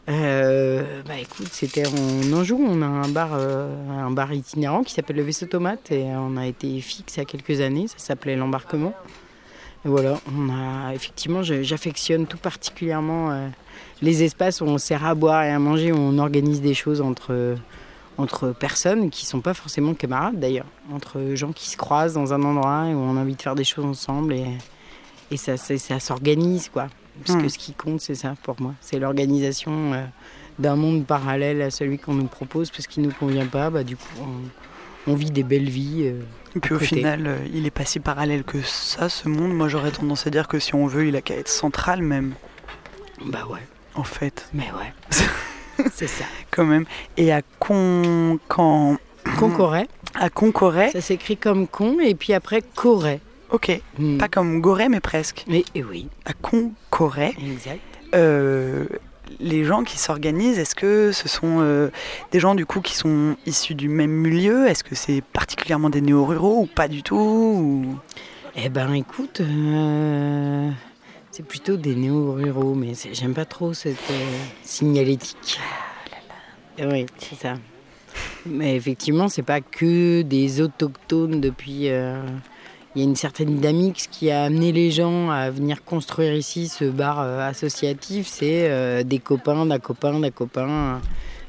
Euh, Bah écoute, c'était en Anjou. On a un bar, euh, un bar itinérant qui s'appelle le Vaisseau Tomate et on a été fixe il y a quelques années. Ça s'appelait l'embarquement. Et voilà, on a effectivement, j'affectionne tout particulièrement euh, les espaces où on sert à boire et à manger, où on organise des choses entre entre personnes qui sont pas forcément camarades d'ailleurs, entre gens qui se croisent dans un endroit et où on a envie de faire des choses ensemble et, et ça, ça, ça s'organise quoi. Parce que Hmm. ce qui compte, c'est ça pour moi. C'est l'organisation euh, d'un monde parallèle à celui qu'on nous propose, parce qu'il ne nous convient pas. Bah, du coup, on, on vit des belles vies. euh, Et puis au côté. final, euh, il est pas si parallèle que ça, ce monde. Moi, j'aurais tendance à dire que si on veut, il a qu'à être central même. Bah ouais. En fait. Mais ouais. c'est ça. Quand même. Et à Con... Quand... Concoret. À Concoret. Ça s'écrit comme con, et puis après Corée. Ok. Hmm. Pas comme Gorée, mais presque. Mais et oui. À Concoret. Exact. Euh, les gens qui s'organisent, est-ce que ce sont euh, des gens du coup qui sont issus du même milieu? Est-ce que c'est particulièrement des néo-ruraux ou pas du tout ou- Eh ben écoute, euh, c'est plutôt des néo-ruraux, mais j'aime pas trop cette euh, signalétique. Oui, c'est ça. Mais effectivement, c'est pas que des autochtones depuis. Il y a une certaine dynamique. Ce qui a amené les gens à venir construire ici ce bar euh, associatif, c'est euh, des copains, d'un copain, d'un copain.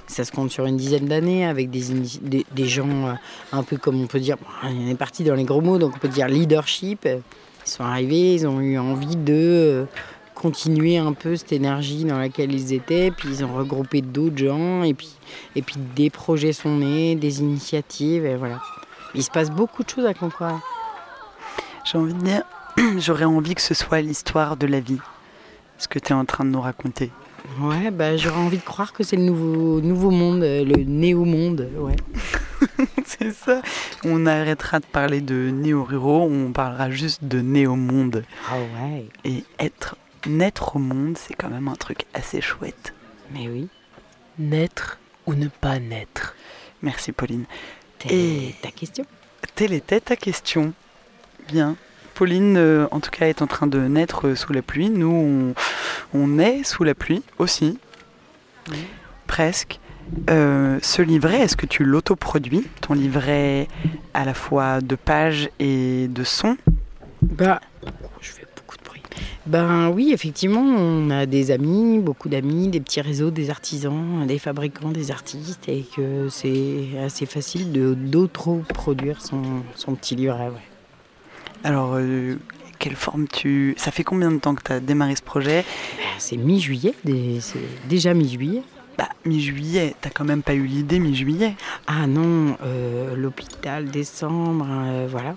Ça se compte sur une dizaine d'années avec des, des, gens euh, un peu comme on peut dire, on est parti dans les gros mots, donc on peut dire leadership. Ils sont arrivés, ils ont eu envie de continuer un peu cette énergie dans laquelle ils étaient, puis ils ont regroupé d'autres gens, et puis, et puis des projets sont nés, des initiatives, et voilà. Il se passe beaucoup de choses à Concours. J'ai envie de dire, j'aurais envie que ce soit l'histoire de la vie, ce que tu es en train de nous raconter. Ouais, bah, j'aurais envie de croire que c'est le nouveau, nouveau monde, euh, le néo-monde, ouais. c'est ça. On arrêtera de parler de néo-ruraux, on parlera juste de néo-monde. Ah ouais. Et être, naître au monde, c'est quand même un truc assez chouette. Mais oui. Naître ou ne pas naître Merci Pauline. Et ta question Telle était ta question. Bien. Pauline, euh, en tout cas, est en train de naître euh, sous la pluie. Nous, on, on est sous la pluie aussi. Presque. Euh, ce livret, est-ce que tu l'autoproduis Ton livret à la fois de pages et de sons? Bah, je fais beaucoup de bruit. Ben oui, effectivement, on a des amis, beaucoup d'amis, des petits réseaux, des artisans, des fabricants, des artistes, et que c'est assez facile de d'auto-produire son, son petit livret. Ouais. Alors, euh, quelle forme tu... Ça fait combien de temps que tu as démarré ce projet? Ben, C'est mi-juillet, des- c'est déjà mi-juillet. Bah, mi-juillet, t'as quand même pas eu l'idée mi-juillet Ah non, euh, l'hôpital, décembre, euh, voilà.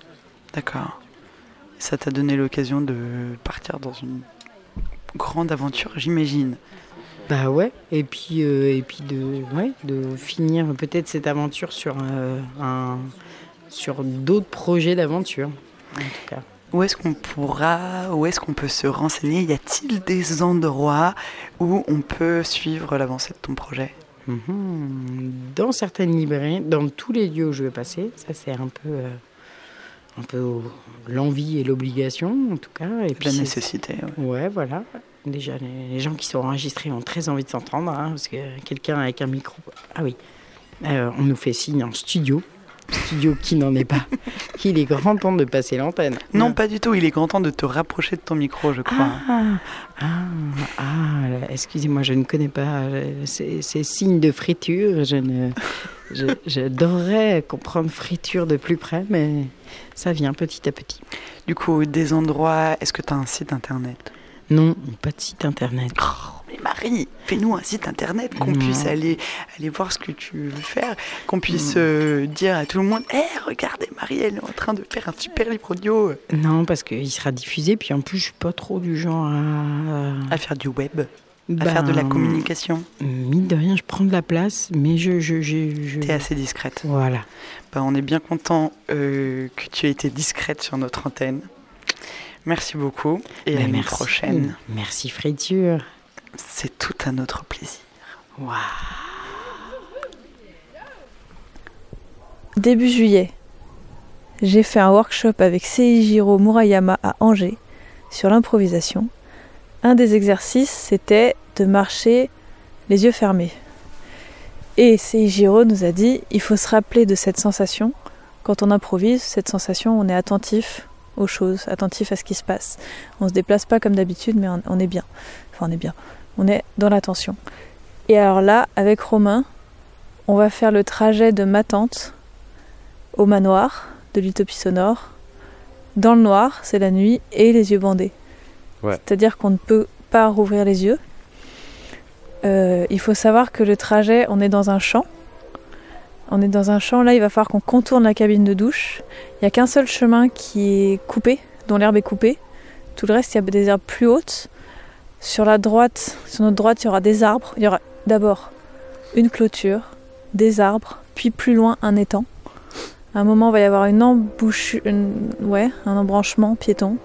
D'accord. Ça t'a donné l'occasion de partir dans une grande aventure, j'imagine. Bah ouais, et puis, euh, et puis de, ouais, de finir peut-être cette aventure sur, un, sur d'autres projets d'aventure, en tout cas. Où est-ce qu'on pourra, où est-ce qu'on peut se renseigner? Y a-t-il des endroits où on peut suivre l'avancée de ton projet? Mhm. Dans certaines librairies, dans tous les lieux où je vais passer, ça c'est un peu, euh, un peu l'envie et l'obligation en tout cas. Et La c'est- nécessité, Ouais. voilà. Déjà, les, les gens qui sont enregistrés ont très envie de s'entendre, hein, parce que quelqu'un avec un micro. Ah oui, Euh, on nous fait signe en studio. Studio qui n'en est pas. Qu'il est grand temps de passer l'antenne. Non, pas du tout. Il est grand temps de te rapprocher de ton micro, je crois. Ah, ah, ah, excusez-moi, je ne connais pas euh, ces, ces signes de friture. Je ne, je- j'adorerais comprendre friture de plus près, mais ça vient petit à petit. Du coup, des endroits. Est-ce que tu as un site internet? Non, pas de site internet. Oh, Marie, fais-nous un site internet qu'on Non. puisse aller, aller voir ce que tu veux faire, qu'on puisse euh, dire à tout le monde Hé, regardez, Marie, elle est en train de faire un super livre audio. Non, parce qu'il sera diffusé, puis en plus, je suis pas trop du genre à. À faire du web à faire de la Ben, communication Mine de rien, je prends de la place, mais je. je, je, je... T'es assez discrète. Voilà. Ben, on est bien content euh, que tu aies été discrète sur notre antenne. Merci beaucoup et à Ben, une merci. prochaine. Merci Friture. C'est tout à notre plaisir. Début juillet, j'ai fait un workshop avec Seijiro Murayama à Angers sur l'improvisation. Un des exercices, c'était de marcher les yeux fermés. Et Seijiro nous a dit, il faut se rappeler de cette sensation. Quand on improvise, cette sensation, on est attentif aux choses, attentif à ce qui se passe. On se déplace pas comme d'habitude, mais on est bien. Enfin, on est bien. On est dans l'attention. Et alors là, avec Romain, on va faire le trajet de ma tante au manoir de l'utopie sonore. Dans le noir, c'est la nuit, et les yeux bandés. Ouais. C'est-à-dire qu'on ne peut pas rouvrir les yeux. Euh, il faut savoir que le trajet, on est dans un champ. On est dans un champ, là il va falloir qu'on contourne la cabine de douche. Il n'y a qu'un seul chemin qui est coupé, dont l'herbe est coupée. Tout le reste, il y a des herbes plus hautes. Sur la droite, sur notre droite, il y aura des arbres. Il y aura d'abord une clôture, des arbres, puis plus loin un étang. À un moment, il va y avoir une embouche, une- ouais, un embranchement piéton,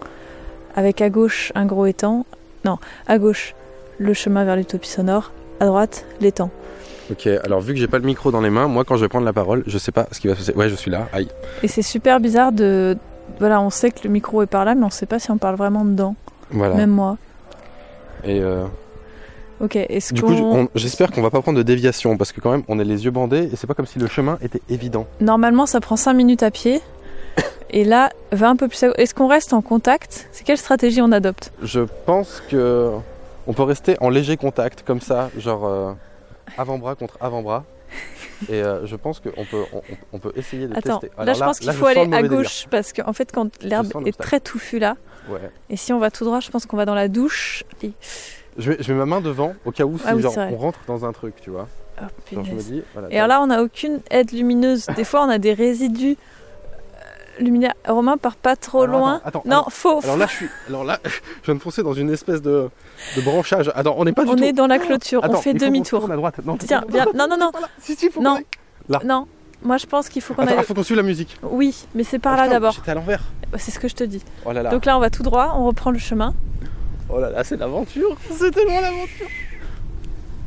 avec à gauche un gros étang. Non, à gauche le chemin vers l'utopie sonore, à droite l'étang. Ok, alors vu que j'ai pas le micro dans les mains, moi quand je vais prendre la parole, je sais pas ce qui va se passer. Ouais, je suis là. Aïe. Et c'est super bizarre de, voilà, on sait que le micro est par là, mais on sait pas si on parle vraiment dedans. Voilà. Même moi. Et euh, Ok, est-ce du coup, j'espère qu'on va pas prendre de déviation parce que quand même, on a les yeux bandés et c'est pas comme si le chemin était évident. Normalement, ça prend 5 minutes à pied. Et là, va un peu plus. à- Est-ce qu'on reste en contact? C'est quelle stratégie on adopte? Je pense que on peut rester en léger contact comme ça, genre euh, avant-bras contre avant-bras. Et euh, je pense qu'on peut, on, on- peut essayer de Attends, tester. là, je pense qu'il faut aller le à délire. gauche parce qu'en fait, quand l'herbe est très touffue là, Ouais. et si on va tout droit, je pense qu'on va dans la douche. Et... Je mets, je mets ma main devant au cas où Ah oui, genre, on rentre dans un truc, tu vois. Oh, genre je me punaise. dis, voilà, Et alors là, on n'a aucune aide lumineuse. Des fois, on a des résidus luminaires. Romain part pas trop Alors, loin. attends, attends, non, alors- faux. Alors là, je suis, alors là, je viens de foncer dans une espèce de, de branchage. Attends, on n'est pas du on tout. est dans la clôture. Attends, on fait faut demi-tour. à droite. Non, Tiens, viens. Non, non, non. non. Là. Non. Moi, je pense qu'il faut qu'on aille. ah, faut qu'on suive la musique. Oui, mais c'est par Oh, là d'abord. J'étais à l'envers. Bah, C'est ce que je te dis. Oh là là. Donc là, on va tout droit. On reprend le chemin. Oh là là, c'est l'aventure. C'est tellement l'aventure.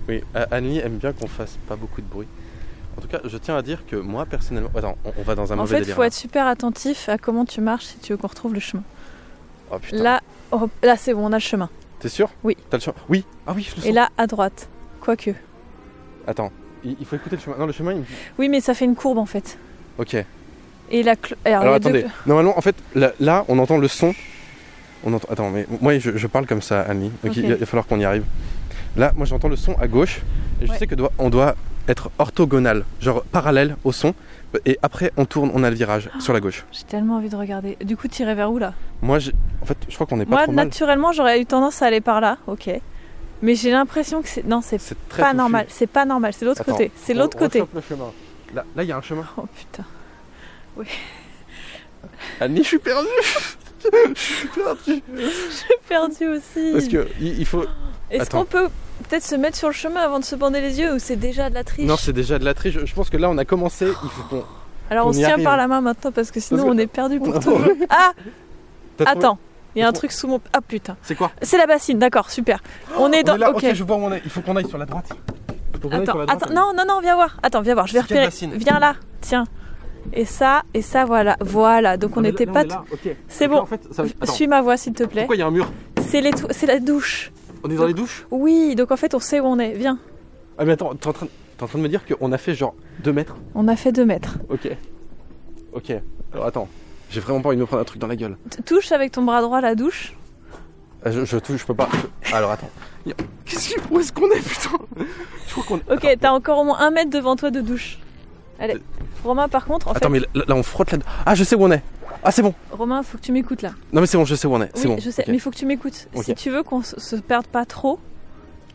Oui, Annie aime bien qu'on fasse pas beaucoup de bruit. En tout cas, je tiens à dire que moi, personnellement. Attends, on, on va dans un En mauvais fait, il délire. faut là. être super attentif à comment tu marches si tu veux qu'on retrouve le chemin. Oh putain. Là, là c'est bon, on a le chemin. T'es sûr? Oui. T'as le chemin? Oui. Ah oui, je le sens. Et là, à droite. Quoique. Attends, il, il faut écouter le chemin. Non, le chemin, il. Oui, mais ça fait une courbe en fait. Ok. Et la cl- alors, Alors les deux attendez, normalement en fait là, là, on entend le son. On entend... Attends mais moi je, je parle comme ça Annie, donc Ok. il, va, il va falloir qu'on y arrive. Là moi j'entends le son à gauche et je Ouais. sais que doit, on doit être orthogonal, genre parallèle au son et après on tourne, on a le virage sur la gauche. J'ai tellement envie de regarder. Du coup, tirer vers où là? Moi j'ai- en fait je crois qu'on est pas Moi, trop naturellement, j'aurais eu tendance à aller par là. Ok. Mais j'ai l'impression que c'est. Non, c'est pas normal. C'est pas normal. C'est l'autre côté. C'est l'autre côté. le chemin. Là, là il y a un chemin. Oh putain. Oui. Annie je suis perdu Je suis perdu Je suis perdue aussi. Parce que il faut. Est-ce qu'on peut peut-être se mettre sur le chemin avant de se bander les yeux ou c'est déjà de la triche Non c'est déjà de la triche, je pense que là on a commencé, il faut qu'on. Alors on se tient arrive. par la main maintenant parce que sinon Parce que- on est perdu pour toujours. Ah Attends, il y a un truc sous mon. Ah putain. C'est quoi C'est la bassine, d'accord, super. On est dans. là, ok. ok, je vois où on est. Il faut qu'on aille sur la droite. Attends, droite, attends, non, non, non, viens voir. Attends, viens voir, je vais repérer. Viens là, tiens. Et ça, et ça, voilà, voilà. Donc on n'était pas. on est. C'est bon. en fait, ça- attends. Suis ma voix, s'il te plaît. Pourquoi il y a un mur C'est les la douche. On est dans les douches? Oui, donc en fait on sait où on est. Viens. Ah mais attends, t'es en, train... t'es en train de me dire qu'on a fait genre 2 mètres? On a fait deux mètres. Ok. Ok. Alors attends, j'ai vraiment pas envie de me prendre un truc dans la gueule. T- Touche avec ton bras droit la douche. Ah, Je, je touche, je peux pas. je- Alors attends. Y Qu'est-ce. Où est-ce qu'on est putain? Je crois qu'on Ok, t'as encore au moins un mètre devant toi de douche. Allez. Romain, par contre, en Attends fait. mais là, là, on frotte là Ah je sais où on est Ah c'est bon Romain, faut que tu m'écoutes là. Non mais c'est bon, je sais où on est, c'est oui, bon. je sais, ok. mais il faut que tu m'écoutes. Ok. Si tu veux qu'on se se perde pas trop,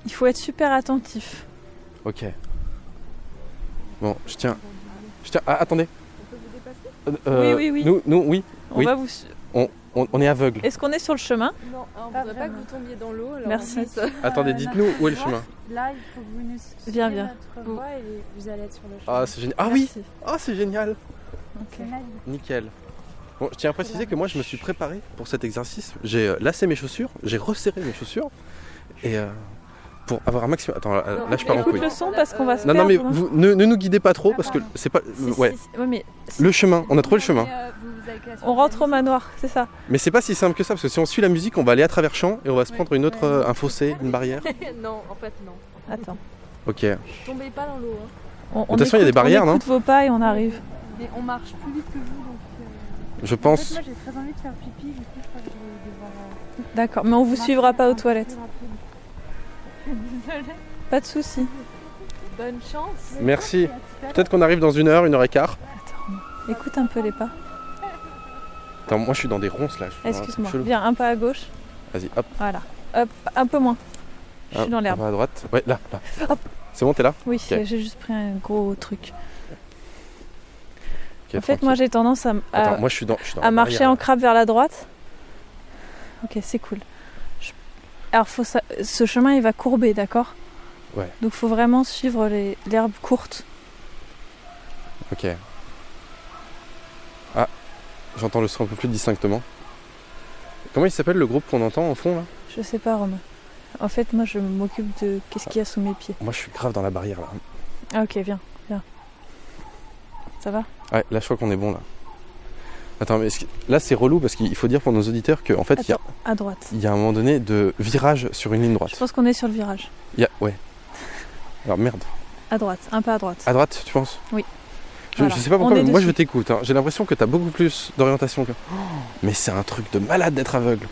il faut être super attentif. Ok. Bon, je tiens... Je tiens... Ah attendez Euh, Oui, oui, oui. Nous, nous, oui. On oui. va vous On, on, on est aveugle. Est-ce qu'on est sur le chemin? Non, on voudrait pas que vous tombiez dans l'eau. alors Merci. en fait, euh, Attendez, dites-nous où est le chemin. Là, il faut que vous nous suiviez Viens, viens. notre voie et vous allez être sur le chemin. Ah, c'est génial. Ah oui Ah, c'est génial magique. Nickel. Bon, je tiens à préciser que moi, je me suis préparé pour cet exercice. J'ai euh, lacé mes chaussures, j'ai resserré mes chaussures. Et euh, pour avoir un maximum. Attends, là, là, je pars en couille. le son parce qu'on va se Non, non, mais perdre. vous ne, ne nous guidez pas trop parce que c'est pas. ouais. Ouais, mais Le chemin, on a trouvé le chemin. on rentre au manoir, c'est ça. Mais c'est pas si simple que ça parce que si on suit la musique, on va aller à travers champs et on va se prendre une autre, euh, un fossé, une barrière. non, en fait, non. Attends. Ok. Tombez pas dans l'eau. Hein. On, De toute façon, il y a des barrières, on non écoute vos pas et on arrive. Mais on marche plus vite que vous, Je En pense. fait, moi, j'ai très envie de faire pipi, du coup, je crois que je vais devoir. euh, D'accord, mais on vous suivra pas aux un toilettes. Désolée. Pas de soucis. Bonne chance. Merci. Peut-être qu'on arrive dans une heure, une heure et quart. Écoute un peu les pas. Attends, moi je suis dans des ronces là. je suis dans un truc Excuse-moi. Viens un pas à gauche. Vas-y, hop. Voilà. Hop, un peu moins. Je Un- suis dans un l'herbe. peu à droite. Ouais, là, là. Hop. C'est bon, t'es là Oui, j'ai juste pris un gros truc. En fait, tranquille. moi j'ai tendance à, à- Attends, moi je suis dans, je suis dans à la marcher barrière, en crabe vers la droite. Ok, c'est cool. Je- Alors, faut ce chemin il va courber, d'accord? Ouais. Donc, faut vraiment suivre les- l'herbe courte. Ok. Ah, j'entends le son un peu plus distinctement. Comment il s'appelle le groupe qu'on entend en fond là? Je sais pas, Romain. En fait, moi je m'occupe de qu'est-ce qu'il y a sous mes pieds. Moi je suis grave dans la barrière là. Ah, ok, viens. Ça va Ouais, là je crois qu'on est bon là. Attends, mais que- là c'est relou parce qu'il faut dire pour nos auditeurs qu'en fait il y, a- À droite. il y a un moment donné de virage sur une ligne droite. Je pense qu'on est sur le virage. Il y a, ouais. Alors merde. À droite, un pas à droite. À droite, tu penses? Oui. Je, Voilà. je sais pas pourquoi, mais moi je t'écoute. hein. J'ai l'impression que t'as beaucoup plus d'orientation que. Oh, mais c'est un truc de malade d'être aveugle.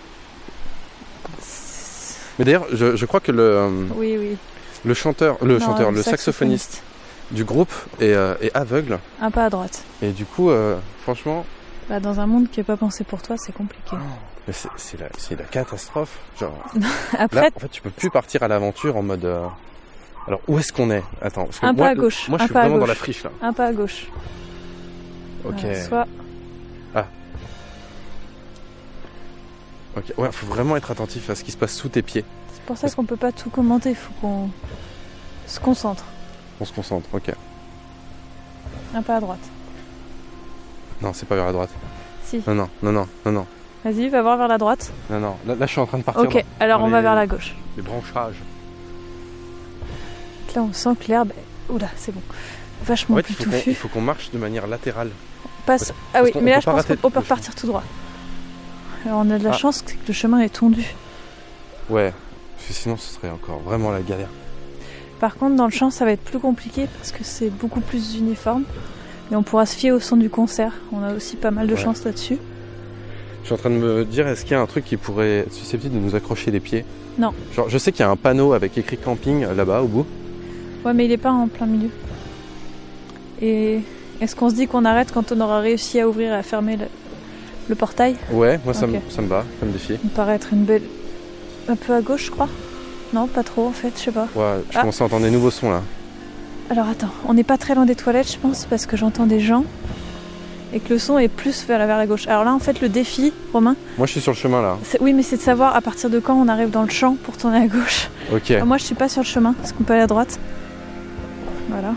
Mais d'ailleurs, je, je crois que le, euh, Oui, oui. le chanteur, le Non, chanteur, le le saxophoniste du groupe est, euh, est aveugle. Un pas à droite. Et du coup, euh, franchement, Bah, dans un monde qui n'est pas pensé pour toi, c'est compliqué. mais c'est la, catastrophe. Genre, Après- là, en fait, tu peux plus partir à l'aventure en mode. euh, Alors, où est-ce qu'on est? Attends, parce que un moi, pas à gauche. moi, je un suis pas à vraiment dans gauche. la friche là. Un pas à gauche. Ok. Voilà, soit Ah. Ok, ouais, faut vraiment être attentif à ce qui se passe sous tes pieds. C'est pour ça qu'on peut pas tout commenter, il faut qu'on se concentre. On se concentre, ok. Un pas à droite. Non, c'est pas vers la droite. Si. Non, non, non, non, non, non, Vas-y, va voir vers la droite. non, non. Là, là, je suis en train de partir. Ok, dans- alors dans on va vers la gauche. Les branchages. Là, on sent que l'herbe. Oula, c'est bon. Vachement En fait, plus il faut qu'on touffue. il faut qu'on marche de manière latérale. Passe... Ah oui, mais là, je pense qu'on peut repartir tout droit. Alors, on a de la Ah. chance que le chemin est tondu. Ouais, parce que sinon, ce serait encore vraiment la galère. Par contre, dans le champ, ça va être plus compliqué parce que c'est beaucoup plus uniforme. Mais on pourra se fier au son du concert. On a aussi pas mal de Ouais. chance là-dessus. Je suis en train de me dire, est-ce qu'il y a un truc qui pourrait être susceptible de nous accrocher les pieds? Non. Genre, je sais qu'il y a un panneau avec écrit camping là-bas au bout. Ouais, mais il est pas en plein milieu. Et est-ce qu'on se dit qu'on arrête quand on aura réussi à ouvrir et à fermer le, le portail? Ouais, moi ça, me, ça me va comme défi. Ça me paraît être une belle. Un peu à gauche, je crois. Non, pas trop en fait, je sais pas. Ouais, je Ah. commence à entendre des nouveaux sons là. Alors attends, on n'est pas très loin des toilettes, je pense, parce que j'entends des gens et que le son est plus vers la, vers la gauche. Alors là, en fait, le défi, Romain, Moi je suis sur le chemin là. oui, mais c'est de savoir à partir de quand on arrive dans le champ pour tourner à gauche. Ok. Moi, je suis pas sur le chemin, parce qu'on peut aller à droite. Voilà.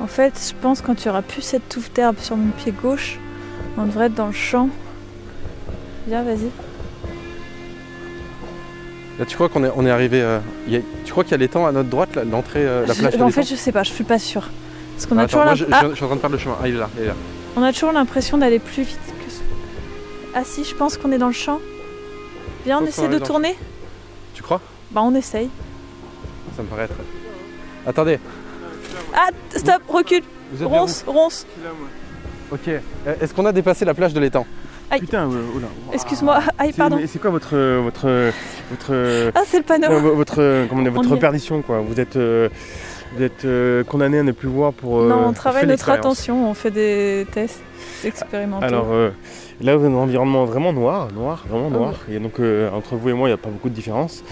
En fait, je pense quand tu auras plus cette touffe d'herbe sur mon pied gauche, on devrait être dans le champ. Viens, vas-y. Là, tu crois qu'on est, on est arrivé. euh, il y a- tu crois qu'il y a l'étang à notre droite, l'entrée, euh, la plage de en fait, je sais pas, je suis pas sûre. Parce qu'on a toujours moi, je, Ah, je- je suis en train de perdre le chemin. Ah, il est là, il est là. on a toujours l'impression d'aller plus vite que ce- Ah si, je pense qu'on est dans le champ. Viens, on essaie de dans tourner Tu crois? Bah, on essaye. Ça me paraît être. Attendez. Ah, stop, recule. Vous êtes vers Ronce, ronce. Ok. Euh, Est-ce qu'on a dépassé la plage de l'étang? Aïe. Putain, euh, oula. Excuse-moi, aïe, C'est- pardon. C'est quoi votre votre votre Ah, c'est le panneau. euh, votre euh, comment On y votre perdition quoi. Vous êtes euh, vous êtes euh, condamné à ne plus voir pour. non, on travaille notre attention, on fait des tests expérimentaux. Alors là, vous êtes dans un environnement vraiment noir, noir, vraiment Oh. noir. Et donc entre vous et moi, il n'y a pas beaucoup de différence.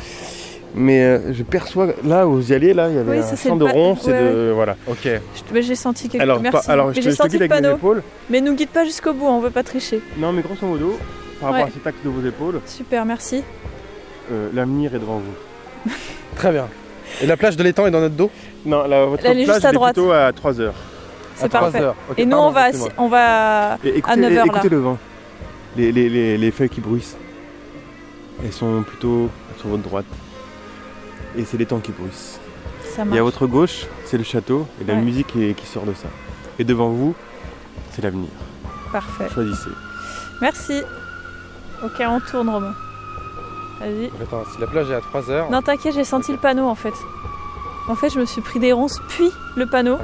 Mais euh, je perçois là où vous y allez, là, il y avait Oui, un ça, c'est champ de ronces ouais, et de voilà. Ok. J'ai senti quelque Alors, Merci. alors, Mais je te- j'ai je te guide avec mes épaules. Mais nous guide pas jusqu'au bout, on veut pas tricher. Non, mais grosso modo, par rapport Ouais. à cet axe de vos épaules. Super, merci. Euh, L'avenir est devant vous. Très bien. Et la plage de l'étang est dans notre dos? Non, la, votre Elle est plage juste à elle est droite. plutôt à 3 heures. C'est parfait. Et nous, on va, assi- on va Et écoutez, à 9h là. écoutez le vent. Les, les, les, les feuilles qui bruissent. Elles sont plutôt sur votre droite. Et c'est l'étang qui bruisse. Ça Et à votre gauche, c'est le château et la Ouais. musique qui, qui sort de ça. Et devant vous, c'est l'avenir. Parfait. Choisissez. Merci. Ok, on tourne, Romain. Vas-y. Attends, si la plage est à 3h. Non, t'inquiète, j'ai senti le panneau en fait. En fait, je me suis pris des ronces, puis le panneau.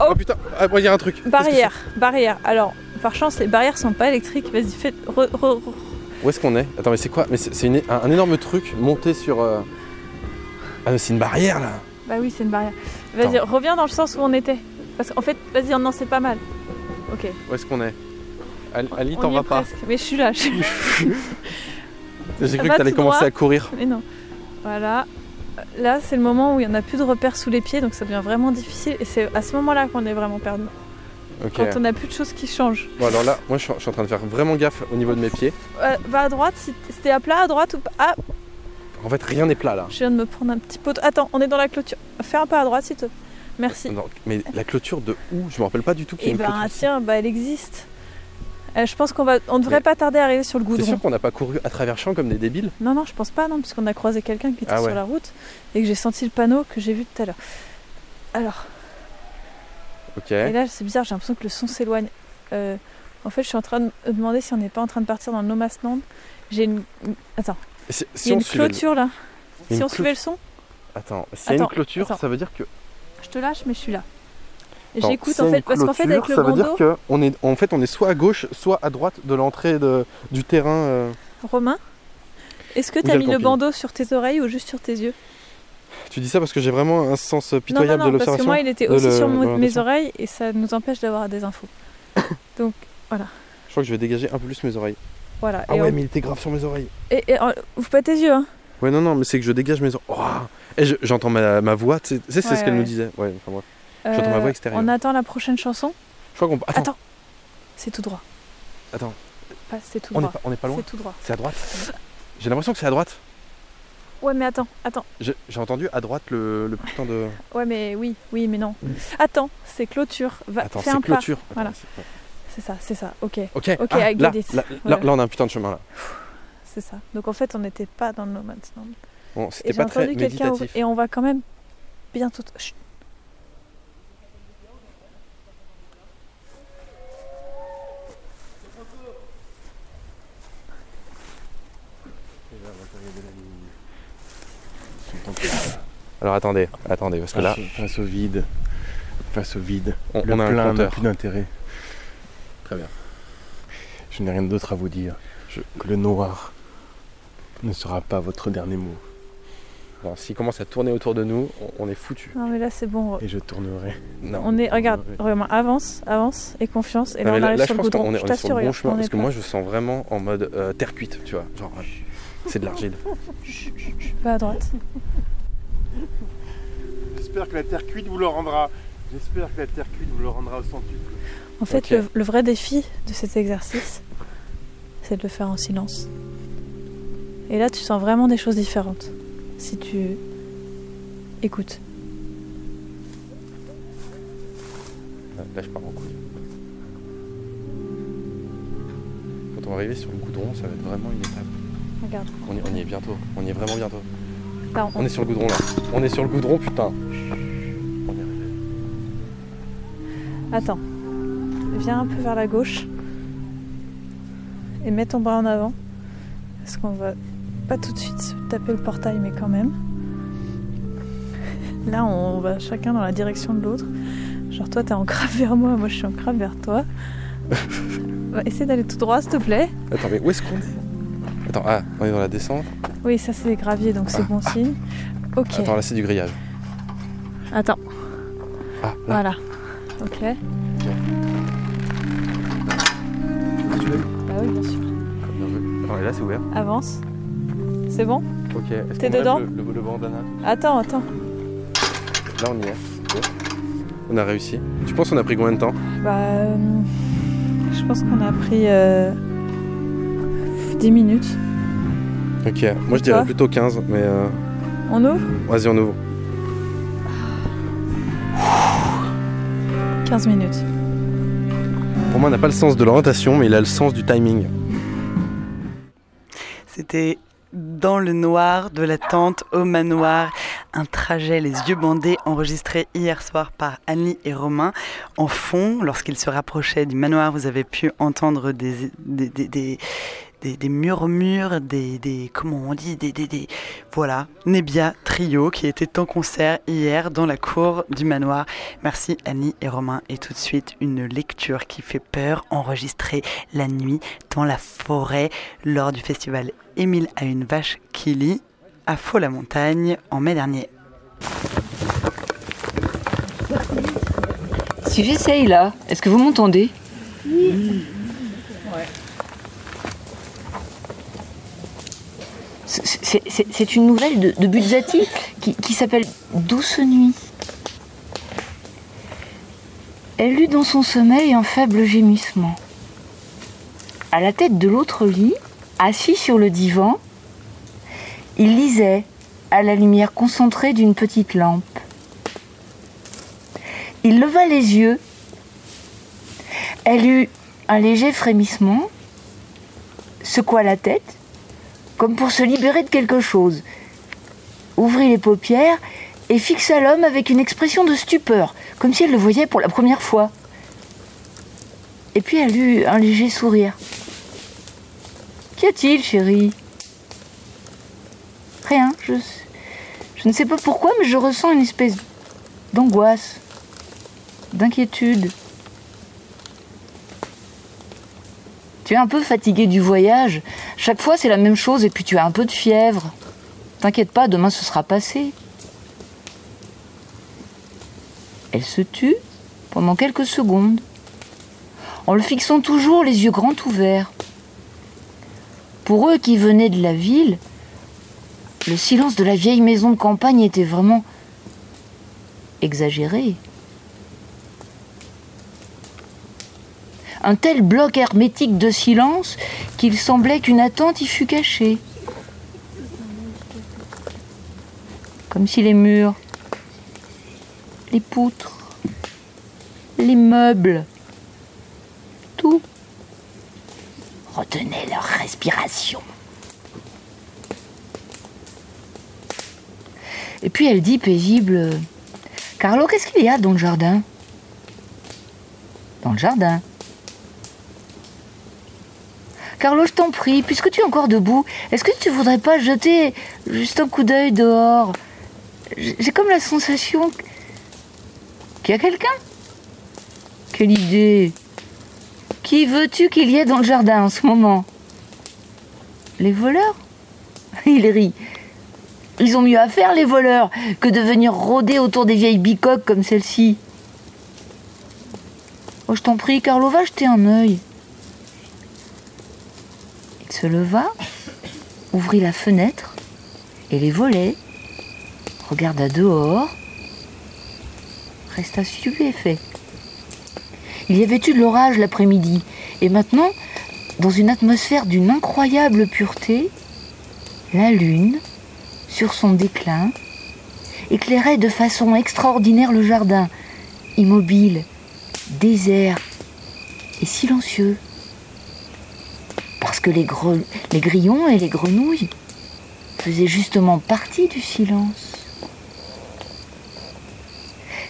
Oh, putain, ah, il y a un truc. Barrière, barrière. Alors, par chance, les barrières sont pas électriques. Vas-y, fais. re- re- re- Où est-ce qu'on est? Attends, mais c'est quoi? Mais c'est un énorme truc monté sur. euh, Ah, mais c'est une barrière là Bah oui, c'est une barrière. Vas-y, reviens dans le sens où on était. Parce qu'en fait, vas-y, non, c'est pas mal. Ok. Où est-ce qu'on est? Ali, t'en vas pas presque. Mais je suis là. je- J'ai cru que t'allais commencer droit? à courir. Mais non. Voilà. Là, c'est le moment où il n'y en a plus de repères sous les pieds, donc ça devient vraiment difficile. Et c'est à ce moment-là qu'on est vraiment perdu. Ok. Quand on n'a plus de choses qui changent. Bon, alors là, moi je suis, en train de faire vraiment gaffe au niveau de mes pieds. Euh, va à droite, si si t'es à plat à droite ou pas. Ah, En fait, rien n'est plat là. je viens de me prendre un petit pot. Attends, on est dans la clôture. Fais un pas à droite, s'il te plaît. Merci. Non, mais la clôture de où? Je me rappelle pas du tout a une ben clôture. tiens, bah elle existe. Euh, je pense qu'on va, on devrait Mais- pas tarder à arriver sur le goudron. sûr qu'on n'a pas couru à travers champs comme des débiles? Non, non, je pense pas, non, puisqu'on a croisé quelqu'un qui était Ah ouais. sur la route et que j'ai senti le panneau que j'ai vu tout à l'heure. Alors, Ok. et là c'est bizarre, j'ai l'impression que le son s'éloigne. Euh, en fait, je suis en train de me demander si on n'est pas en train de partir dans le No Man's Land. J'ai une. Attends. Si- Il y a une le- clôture là. Si on suivait le son, Attends, s'il y a une clôture, attends. ça veut dire que. je te lâche, mais je suis là. J'écoute en fait, parce qu'en fait, avec le ça veut bandeau, dire que on est, en fait, on est soit à gauche, soit à droite de l'entrée de, du terrain. euh. Romain, est-ce que tu as mis le bandeau sur tes oreilles ou juste sur tes yeux? Tu dis ça parce que j'ai vraiment un sens Non, pitoyable non, non, de parce l'observation. que moi, il était de aussi le- sur de mon- mes oreilles et ça nous empêche d'avoir des infos. Donc, voilà. Je crois que je vais dégager un peu plus mes oreilles. Voilà. Ah et ouais, on- mais il était grave sur mes oreilles. Et, et, euh, ouvre pas tes yeux, hein. Ouais, non, non, mais c'est que je dégage mes oreilles. Ouah. Et je- j'entends ma, ma voix, tu sais, c'est Ouais, ce qu'elle ouais. nous disait. Ouais, enfin bref. J'entends ma Euh, voix extérieure. On attend la prochaine chanson. Je crois qu'on. Attends, Attends, c'est tout droit. attends. Pas- C'est tout On droit. pas, on est pas loin C'est tout droit. C'est à droite J'ai l'impression que c'est à droite. Ouais, mais attends, attends. J'ai entendu à droite le, le putain de. Ouais, mais oui, oui, mais non. Attends, c'est clôture. Va, Attends, c'est un pas. clôture. Attends, Voilà. C'est- ça, c'est ça. Ok. Ok, Ok, ah, I get là, it. là, là, Voilà. là, on a un putain de chemin là. C'est ça. Donc en fait, on n'était pas dans le No Man's Land. Bon, Et c'était pas très et on va quand même bientôt. Chut. Alors attendez, attendez, parce que là. Face au vide. Face au vide. On- le on a un plein n'a plus d'intérêt. Très bien. Je n'ai rien d'autre à vous dire. Que le noir ne sera pas votre dernier mot. Bon, S'il commence à tourner autour de nous, on, on est foutu. Non, mais là, c'est bon. Et je tournerai. Non. On est, regarde, Romain, avance, avance et confiance. Et là, on là, arrive là, sur je le pense qu'on est, je on est sur le bon chemin parce que pas- moi je sens vraiment en mode euh, terre cuite, tu vois. Genre, euh, c'est de l'argile. Va à droite. J'espère que la terre cuite vous le rendra. J'espère que la terre cuite vous le rendra au centuple. En fait, le, le vrai défi de cet exercice, c'est de le faire en silence. Et là, tu sens vraiment des choses différentes. Si tu écoutes. Là, je pars en couille. Quand on va arriver sur le goudron, ça va être vraiment une étape. Regarde. On y, on y est bientôt. On y est vraiment bientôt. Là, on- On est sur le goudron là. On est sur le goudron, putain. Attends. Viens un peu vers la gauche. Et mets ton bras en avant. Parce qu'on va pas tout de suite se taper le portail, mais quand même. Là, on va chacun dans la direction de l'autre. Genre, toi, t'es en crabe vers moi, moi, je suis en crabe vers toi. Va, essaie d'aller tout droit, s'il te plaît. Attends, mais où est-ce qu'on est? Attends, ah, on est dans la descente. Oui, ça, c'est des graviers, donc c'est Ah, bon signe. Ok. Attends, là c'est du grillage. Attends. Ah, là. Voilà. Ok. Bah oui, bien sûr. Bien joué. Attends, et là c'est ouvert. Avance. C'est bon Ok. Est-ce T'es qu'on enlève dedans le, le, le bandana Attends, attends. Là on y est. Ok. On a réussi. Tu penses qu'on a pris combien de temps Bah, euh, je pense qu'on a pris. euh, 10 minutes. Ok, moi je dirais Toi plutôt 15, mais. euh, On ouvre Vas-y, on ouvre. 15 minutes. Pour moi, on n'a pas le sens de l'orientation, mais il a le sens du timing. C'était dans le noir de la tente au manoir, un trajet les yeux bandés enregistré hier soir par Annie et Romain. En fond, lorsqu'ils se rapprochaient du manoir, vous avez pu entendre des, des, des, des, des- des murmures, des, des comment on dit, des, des, des voilà, Nebia Trio qui était en concert hier dans la cour du manoir. Merci Annie et Romain et tout de suite une lecture qui fait peur enregistrée la nuit dans la forêt lors du festival Émile a une vache qui lit à Faux-la-Montagne en mai dernier. Si j'essaye là, est-ce que vous m'entendez? Oui. C'est- C'est une nouvelle de, de qui s'appelle Douce nuit. Elle eut dans son sommeil un faible gémissement. À la tête de l'autre lit, assis sur le divan, il lisait à la lumière concentrée d'une petite lampe. Il leva les yeux. Elle eut un léger frémissement, secoua la tête, comme pour se libérer de quelque chose, ouvrit les paupières et fixa l'homme avec une expression de stupeur, comme si elle le voyait pour la première fois. Et puis elle eut un léger sourire. Qu'y a-t-il, chérie? Rien, je, je ne sais pas pourquoi, mais je ressens une espèce d'angoisse, d'inquiétude. Tu es un peu fatigué du voyage. Chaque fois, c'est la même chose et puis tu as un peu de fièvre. T'inquiète pas, demain ce sera passé. Elle se tut pendant quelques secondes, en le fixant toujours les yeux grands ouverts. Pour eux qui venaient de la ville, le silence de la vieille maison de campagne était vraiment exagéré. Un tel bloc hermétique de silence qu'il semblait qu'une attente y fût cachée. Comme si les murs, les poutres, les meubles, tout retenait leur respiration. Et puis elle dit paisible Carlo, qu'est-ce qu'il y a dans le jardin? Dans le jardin. Carlo, je t'en prie, puisque tu es encore debout, est-ce que tu voudrais pas jeter juste un coup d'œil dehors? J'ai j'ai comme la sensation qu'il y a quelqu'un. Quelle idée Qui veux-tu qu'il y ait dans le jardin en ce moment? Les voleurs? Il rit. Ils ont mieux à faire, les voleurs, que de venir rôder autour des vieilles bicoques comme celle-ci. Oh, je t'en prie, Carlo, va jeter un œil. Se leva, ouvrit la fenêtre et les volets, regarda dehors, resta stupéfait. Il y avait eu de l'orage l'après-midi, et maintenant, dans une atmosphère d'une incroyable pureté, la lune, sur son déclin, éclairait de façon extraordinaire le jardin, immobile, désert et silencieux. Parce que les, grillons et les grenouilles faisaient justement partie du silence.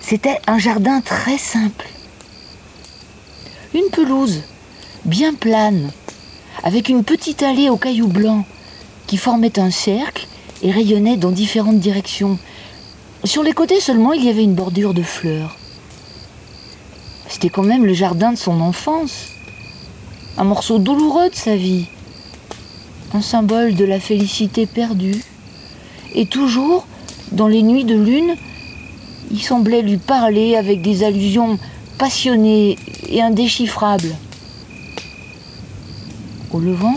C'était un jardin très simple. Une pelouse bien plane, avec une petite allée aux cailloux blancs qui formait un cercle et rayonnait dans différentes directions. Sur les côtés seulement, il y avait une bordure de fleurs. C'était quand même le jardin de son enfance, un morceau douloureux de sa vie, un symbole de la félicité perdue. Et toujours, dans les nuits de lune, il semblait lui parler avec des allusions passionnées et indéchiffrables. Au levant,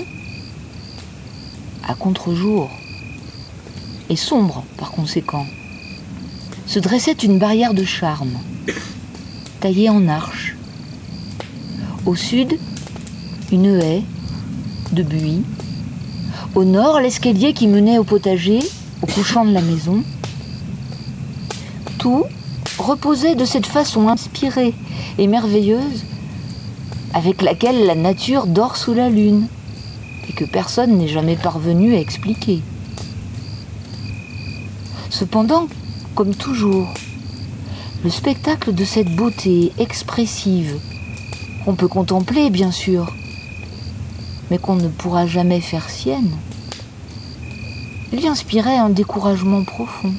à contre-jour, et sombre par conséquent, se dressait une barrière de charme, taillée en arche. Au sud, une haie de buis Au nord, l'escalier qui menait au potager, au couchant de la maison. Tout reposait de cette façon inspirée et merveilleuse avec laquelle la nature dort sous la lune et que personne n'est jamais parvenu à expliquer. Cependant, comme toujours, le spectacle de cette beauté expressive, qu'on peut contempler bien sûr, mais qu'on ne pourra jamais faire sienne, lui inspirait un découragement profond.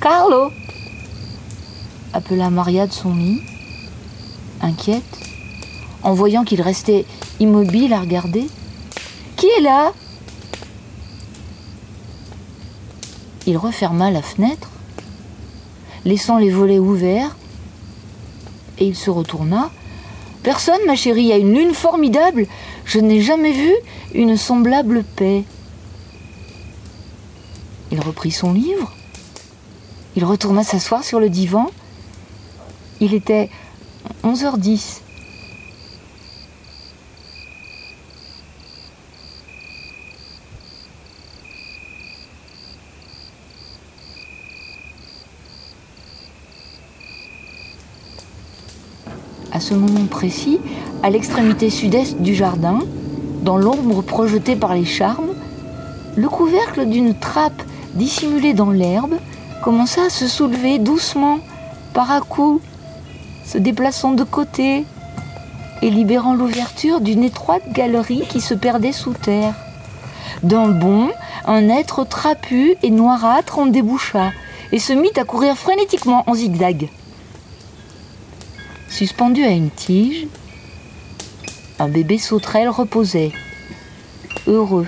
Carlo appela Maria de son lit, inquiète, en voyant qu'il restait immobile à regarder. Qui est là? Il referma la fenêtre, laissant les volets ouverts, et il se retourna. Personne, ma chérie, a une lune formidable. Je n'ai jamais vu une semblable paix. Il reprit son livre. Il retourna s'asseoir sur le divan. Il était 11h10. À ce moment précis, à l'extrémité sud-est du jardin, dans l'ombre projetée par les charmes, le couvercle d'une trappe dissimulée dans l'herbe commença à se soulever doucement, par à coups, se déplaçant de côté et libérant l'ouverture d'une étroite galerie qui se perdait sous terre. D'un bond, un être trapu et noirâtre en déboucha et se mit à courir frénétiquement en zigzag. Suspendu à une tige, un bébé sauterelle reposait, heureux.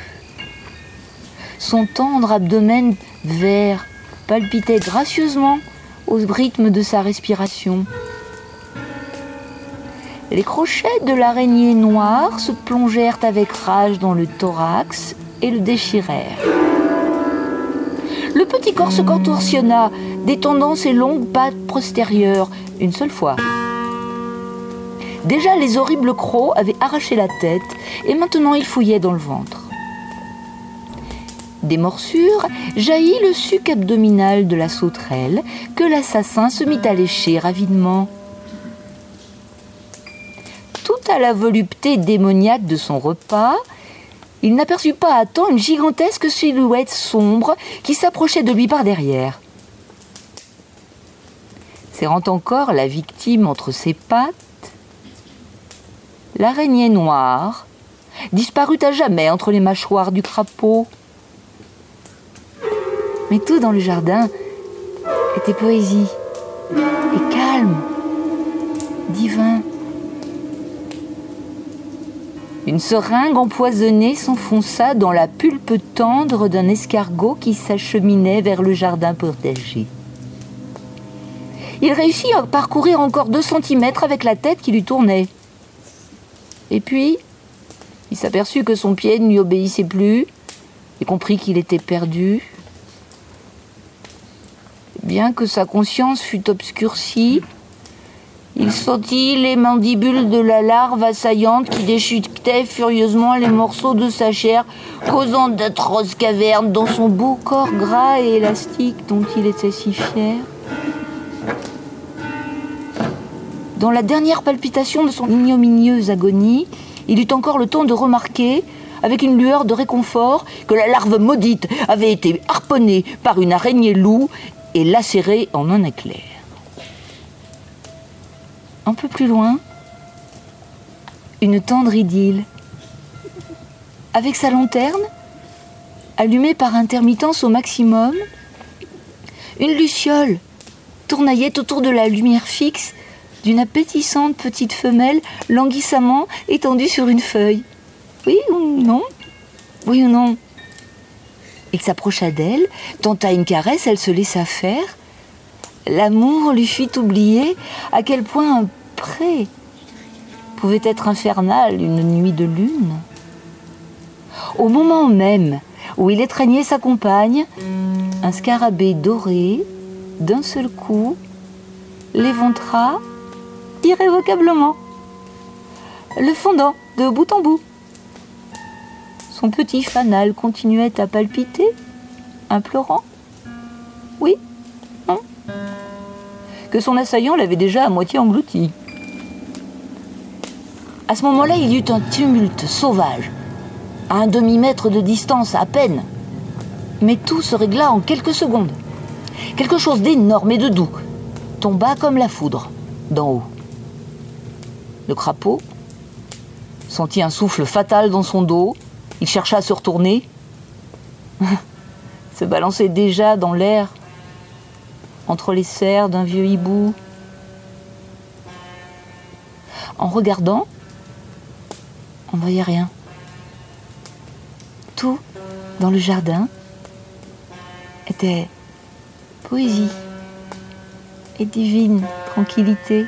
Son tendre abdomen vert palpitait gracieusement au rythme de sa respiration. Les crochets de l'araignée noire se plongèrent avec rage dans le thorax et le déchirèrent. Le petit corps se contorsionna, détendant ses longues pattes postérieures une seule fois. Déjà les horribles crocs avaient arraché la tête et maintenant ils fouillaient dans le ventre. Des morsures jaillit le suc abdominal de la sauterelle que l'assassin se mit à lécher avidement. Tout à la volupté démoniaque de son repas, il n'aperçut pas à temps une gigantesque silhouette sombre qui s'approchait de lui par derrière. Serrant encore la victime entre ses pattes, l'araignée noire disparut à jamais entre les mâchoires du crapaud. Mais tout dans le jardin était poésie et calme, divin. Une seringue empoisonnée s'enfonça dans la pulpe tendre d'un escargot qui s'acheminait vers le jardin potager. Il réussit à parcourir encore deux centimètres avec la tête qui lui tournait. Et puis, il s'aperçut que son pied ne lui obéissait plus et comprit qu'il était perdu. Bien que sa conscience fût obscurcie, il sentit les mandibules de la larve assaillante qui déchiquetait furieusement les morceaux de sa chair, causant d'atroces cavernes dans son beau corps gras et élastique dont il était si fier. Dans la dernière palpitation de son ignominieuse agonie, il eut encore le temps de remarquer, avec une lueur de réconfort, que la larve maudite avait été harponnée par une araignée loup et lacérée en un éclair. Un peu plus loin, une tendre idylle. Avec sa lanterne, allumée par intermittence au maximum, une luciole tournaillait autour de la lumière fixe d'une appétissante petite femelle languissamment étendue sur une feuille. Oui ou non? Oui ou non? Il s'approcha d'elle, tenta une caresse, elle se laissa faire. L'amour lui fit oublier à quel point un pré pouvait être infernal une nuit de lune. Au moment même où il étreignait sa compagne, un scarabée doré, d'un seul coup, l'éventra irrévocablement, le fondant de bout en bout. Son petit fanal continuait à palpiter, implorant. Oui Non Que son assaillant l'avait déjà à moitié englouti. À ce moment-là, il y eut un tumulte sauvage, à un demi-mètre de distance à peine. Mais tout se régla en quelques secondes. Quelque chose d'énorme et de doux tomba comme la foudre d'en haut. Le crapaud sentit un souffle fatal dans son dos. Il chercha à se retourner. se balançait déjà dans l'air entre les serres d'un vieux hibou. En regardant, on ne voyait rien. Tout dans le jardin était poésie et divine tranquillité.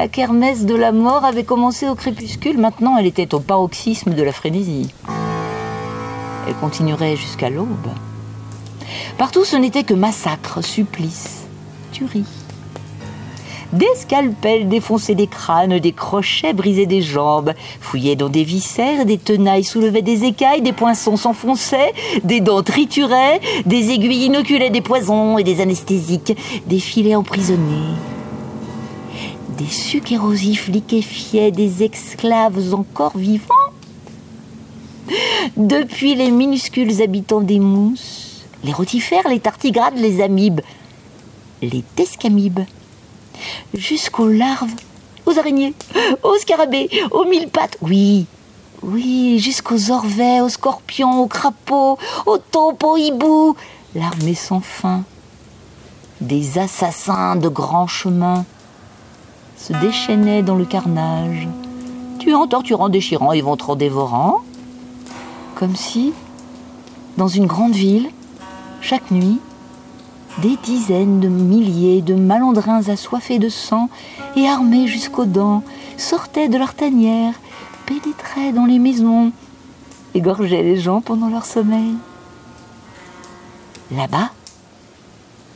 La kermesse de la mort avait commencé au crépuscule, maintenant elle était au paroxysme de la frénésie. Elle continuerait jusqu'à l'aube. Partout ce n'était que massacre, supplice, tuerie. Des scalpels défonçaient des crânes, des crochets brisaient des jambes, fouillaient dans des viscères, des tenailles soulevaient des écailles, des poinçons s'enfonçaient, des dents trituraient, des aiguilles inoculaient des poisons et des anesthésiques, des filets emprisonnés. Des sucs érosifs liquéfiaient des esclaves encore vivants. Depuis les minuscules habitants des mousses, les rotifères, les tardigrades, les amibes, les tescamibes, jusqu'aux larves, aux araignées, aux scarabées, aux mille pattes, oui, oui, jusqu'aux orvets, aux scorpions, aux crapauds, aux taupes, aux hiboux, l'armée sans fin, des assassins de grands chemins se déchaînaient dans le carnage, tuant, torturant, déchirant, éventrant, dévorant, comme si, dans une grande ville, chaque nuit, des dizaines de milliers de malandrins assoiffés de sang et armés jusqu'aux dents sortaient de leurs tanières, pénétraient dans les maisons, égorgeaient les gens pendant leur sommeil. Là-bas,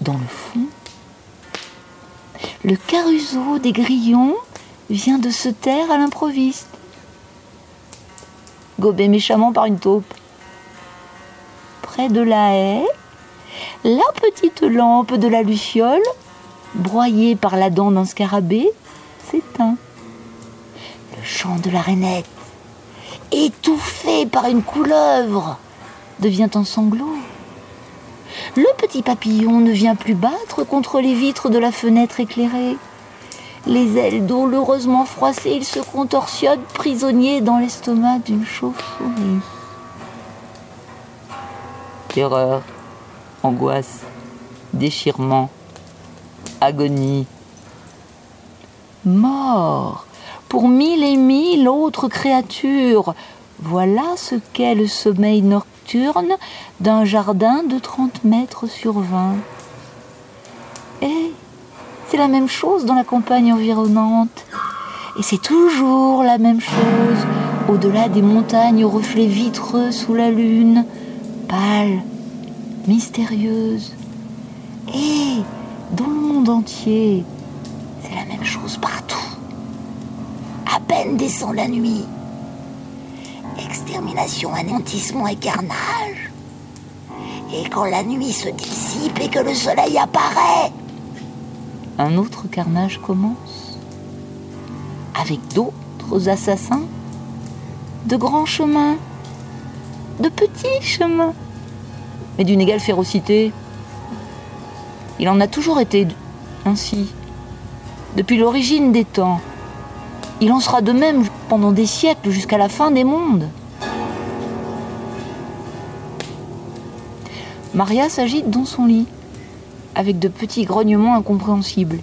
dans le fond, le caruso des grillons vient de se taire à l'improviste, gobé méchamment par une taupe. Près de la haie, la petite lampe de la luciole, broyée par la dent d'un scarabée, s'éteint. Le chant de la rainette, étouffé par une couleuvre, devient un sanglot. Le petit papillon ne vient plus battre contre les vitres de la fenêtre éclairée. Les ailes douloureusement froissées, il se contorsionne, prisonnier dans l'estomac d'une chauve-souris. Terreur, angoisse, déchirement, agonie. Mort pour mille et mille autres créatures. Voilà ce qu'est le sommeil nocturne d'un jardin de 30 mètres sur 20. Et c'est la même chose dans la campagne environnante. Et c'est toujours la même chose au-delà des montagnes aux reflets vitreux sous la lune, pâle, mystérieuse. Et dans le monde entier, c'est la même chose partout. À peine descend la nuit. Extermination, anéantissement et carnage. Et quand la nuit se dissipe et que le soleil apparaît, un autre carnage commence. Avec d'autres assassins, de grands chemins, de petits chemins, mais d'une égale férocité. Il en a toujours été ainsi, depuis l'origine des temps. Il en sera de même pendant des siècles jusqu'à la fin des mondes. Maria s'agite dans son lit, avec de petits grognements incompréhensibles.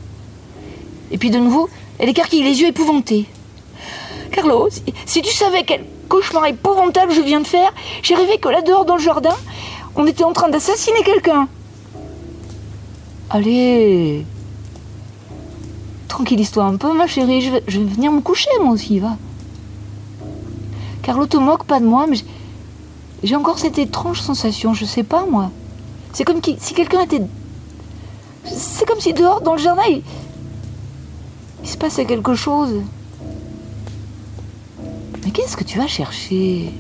Et puis de nouveau, elle écarquille les yeux épouvantés. Carlo, si, si tu savais quel cauchemar épouvantable je viens de faire, j'ai rêvé que là dehors dans le jardin, on était en train d'assassiner quelqu'un. Allez, tranquillise-toi un peu, ma chérie. Je vais, venir me coucher, moi aussi, va. Carlo te moque pas de moi, mais j'ai- encore cette étrange sensation, je sais pas, moi. C'est comme si quelqu'un était. C'est comme si dehors, dans le jardin, il, se passait quelque chose. Mais qu'est-ce que tu vas chercher?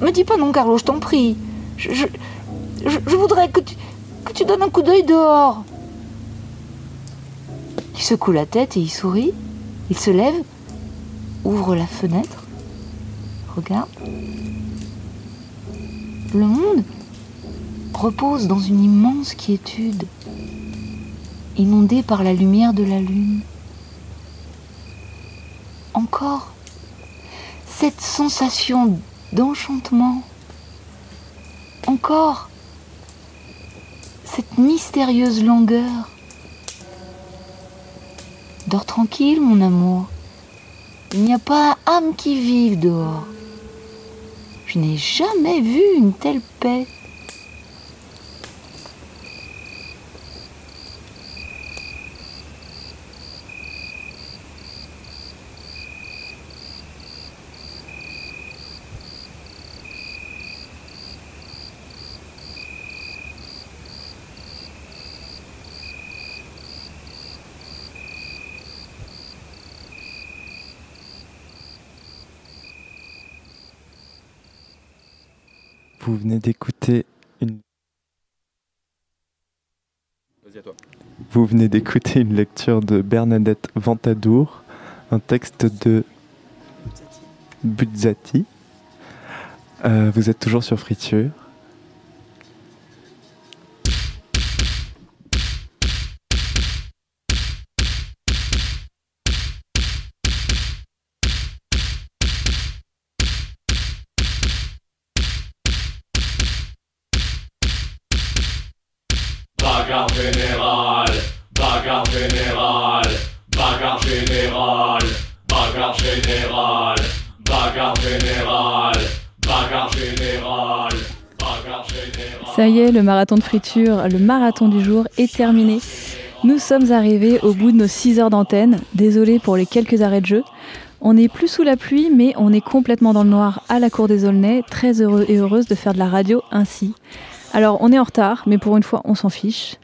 Me dis pas non, Carlo, je t'en prie. Je, je, je- je voudrais que tu, que tu donnes un coup d'œil dehors. Il secoue la tête et il sourit. Il se lève, ouvre la fenêtre, regarde. Le monde repose dans une immense quiétude, inondé par la lumière de la lune. Encore cette sensation d'enchantement. Encore cette mystérieuse langueur. Dors tranquille, mon amour. Il n'y a pas âme qui vive dehors. Je n'ai jamais vu une telle paix. Venez d'écouter une. Vas-y à toi. Vous venez d'écouter une lecture de Bernadette Ventadour, un texte de Buzzati. Euh, vous êtes toujours sur Friture. Le marathon de friture, le marathon du jour est terminé. Nous sommes arrivés au bout de nos 6 heures d'antenne. Désolé pour les quelques arrêts de jeu. On n'est plus sous la pluie, mais on est complètement dans le noir à la cour des Aulnay. Très heureux et heureuse de faire de la radio ainsi. Alors, on est en retard, mais pour une fois, on s'en fiche.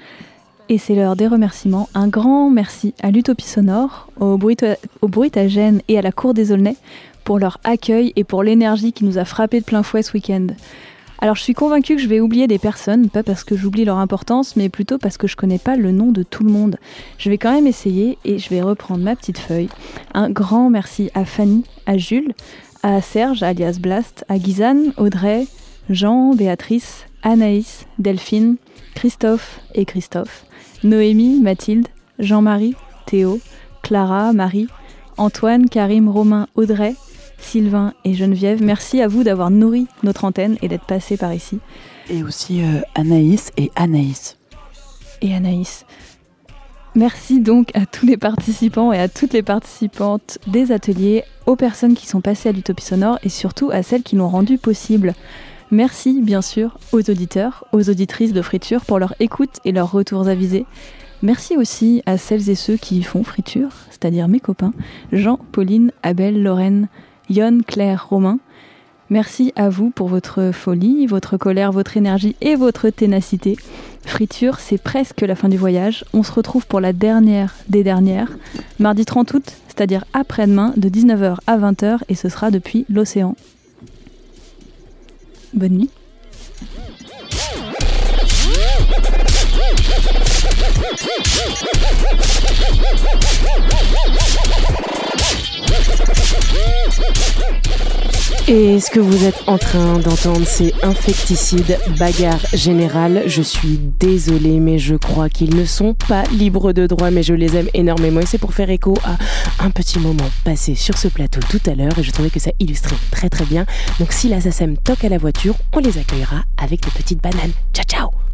Et c'est l'heure des remerciements. Un grand merci à l'Utopie Sonore, au, Bruita- au Bruitagène et à la Cour des Aulnay pour leur accueil et pour l'énergie qui nous a frappé de plein fouet ce week-end. Alors je suis convaincue que je vais oublier des personnes, pas parce que j'oublie leur importance, mais plutôt parce que je connais pas le nom de tout le monde. Je vais quand même essayer et je vais reprendre ma petite feuille. Un grand merci à Fanny, à Jules, à Serge, alias Blast, à Gizane, Audrey, Jean, Béatrice, Anaïs, Delphine, Christophe et Christophe, Noémie, Mathilde, Jean-Marie, Théo, Clara, Marie, Antoine, Karim, Romain, Audrey, Sylvain et Geneviève. Merci à vous d'avoir nourri notre antenne et d'être passés par ici. Et aussi euh, Anaïs et Anaïs. Et Anaïs. Merci donc à tous les participants et à toutes les participantes des ateliers, aux personnes qui sont passées à l'Utopie Sonore et surtout à celles qui l'ont rendu possible. Merci bien sûr aux auditeurs, aux auditrices de Friture pour leur écoute et leurs retours avisés. Merci aussi à celles et ceux qui font Friture, c'est-à-dire mes copains, Jean, Pauline, Abel, Lorraine, Yon, Claire, Romain. Merci à vous pour votre folie, votre colère, votre énergie et votre ténacité. Friture, c'est presque la fin du voyage. On se retrouve pour la dernière des dernières, mardi 30 août, c'est-à-dire après-demain, de 19h à 20h, et ce sera depuis l'océan. Bonne nuit. Et ce que vous êtes en train d'entendre, c'est Infecticide, bagarre générale? Je suis désolée, mais je crois qu'ils ne sont pas libres de droit, mais je les aime énormément. Et c'est pour faire écho à un petit moment passé sur ce plateau tout à l'heure, et je trouvais que ça illustrait très très bien. Donc si la SACEM toque à la voiture, on les accueillera avec des petites bananes. Ciao ciao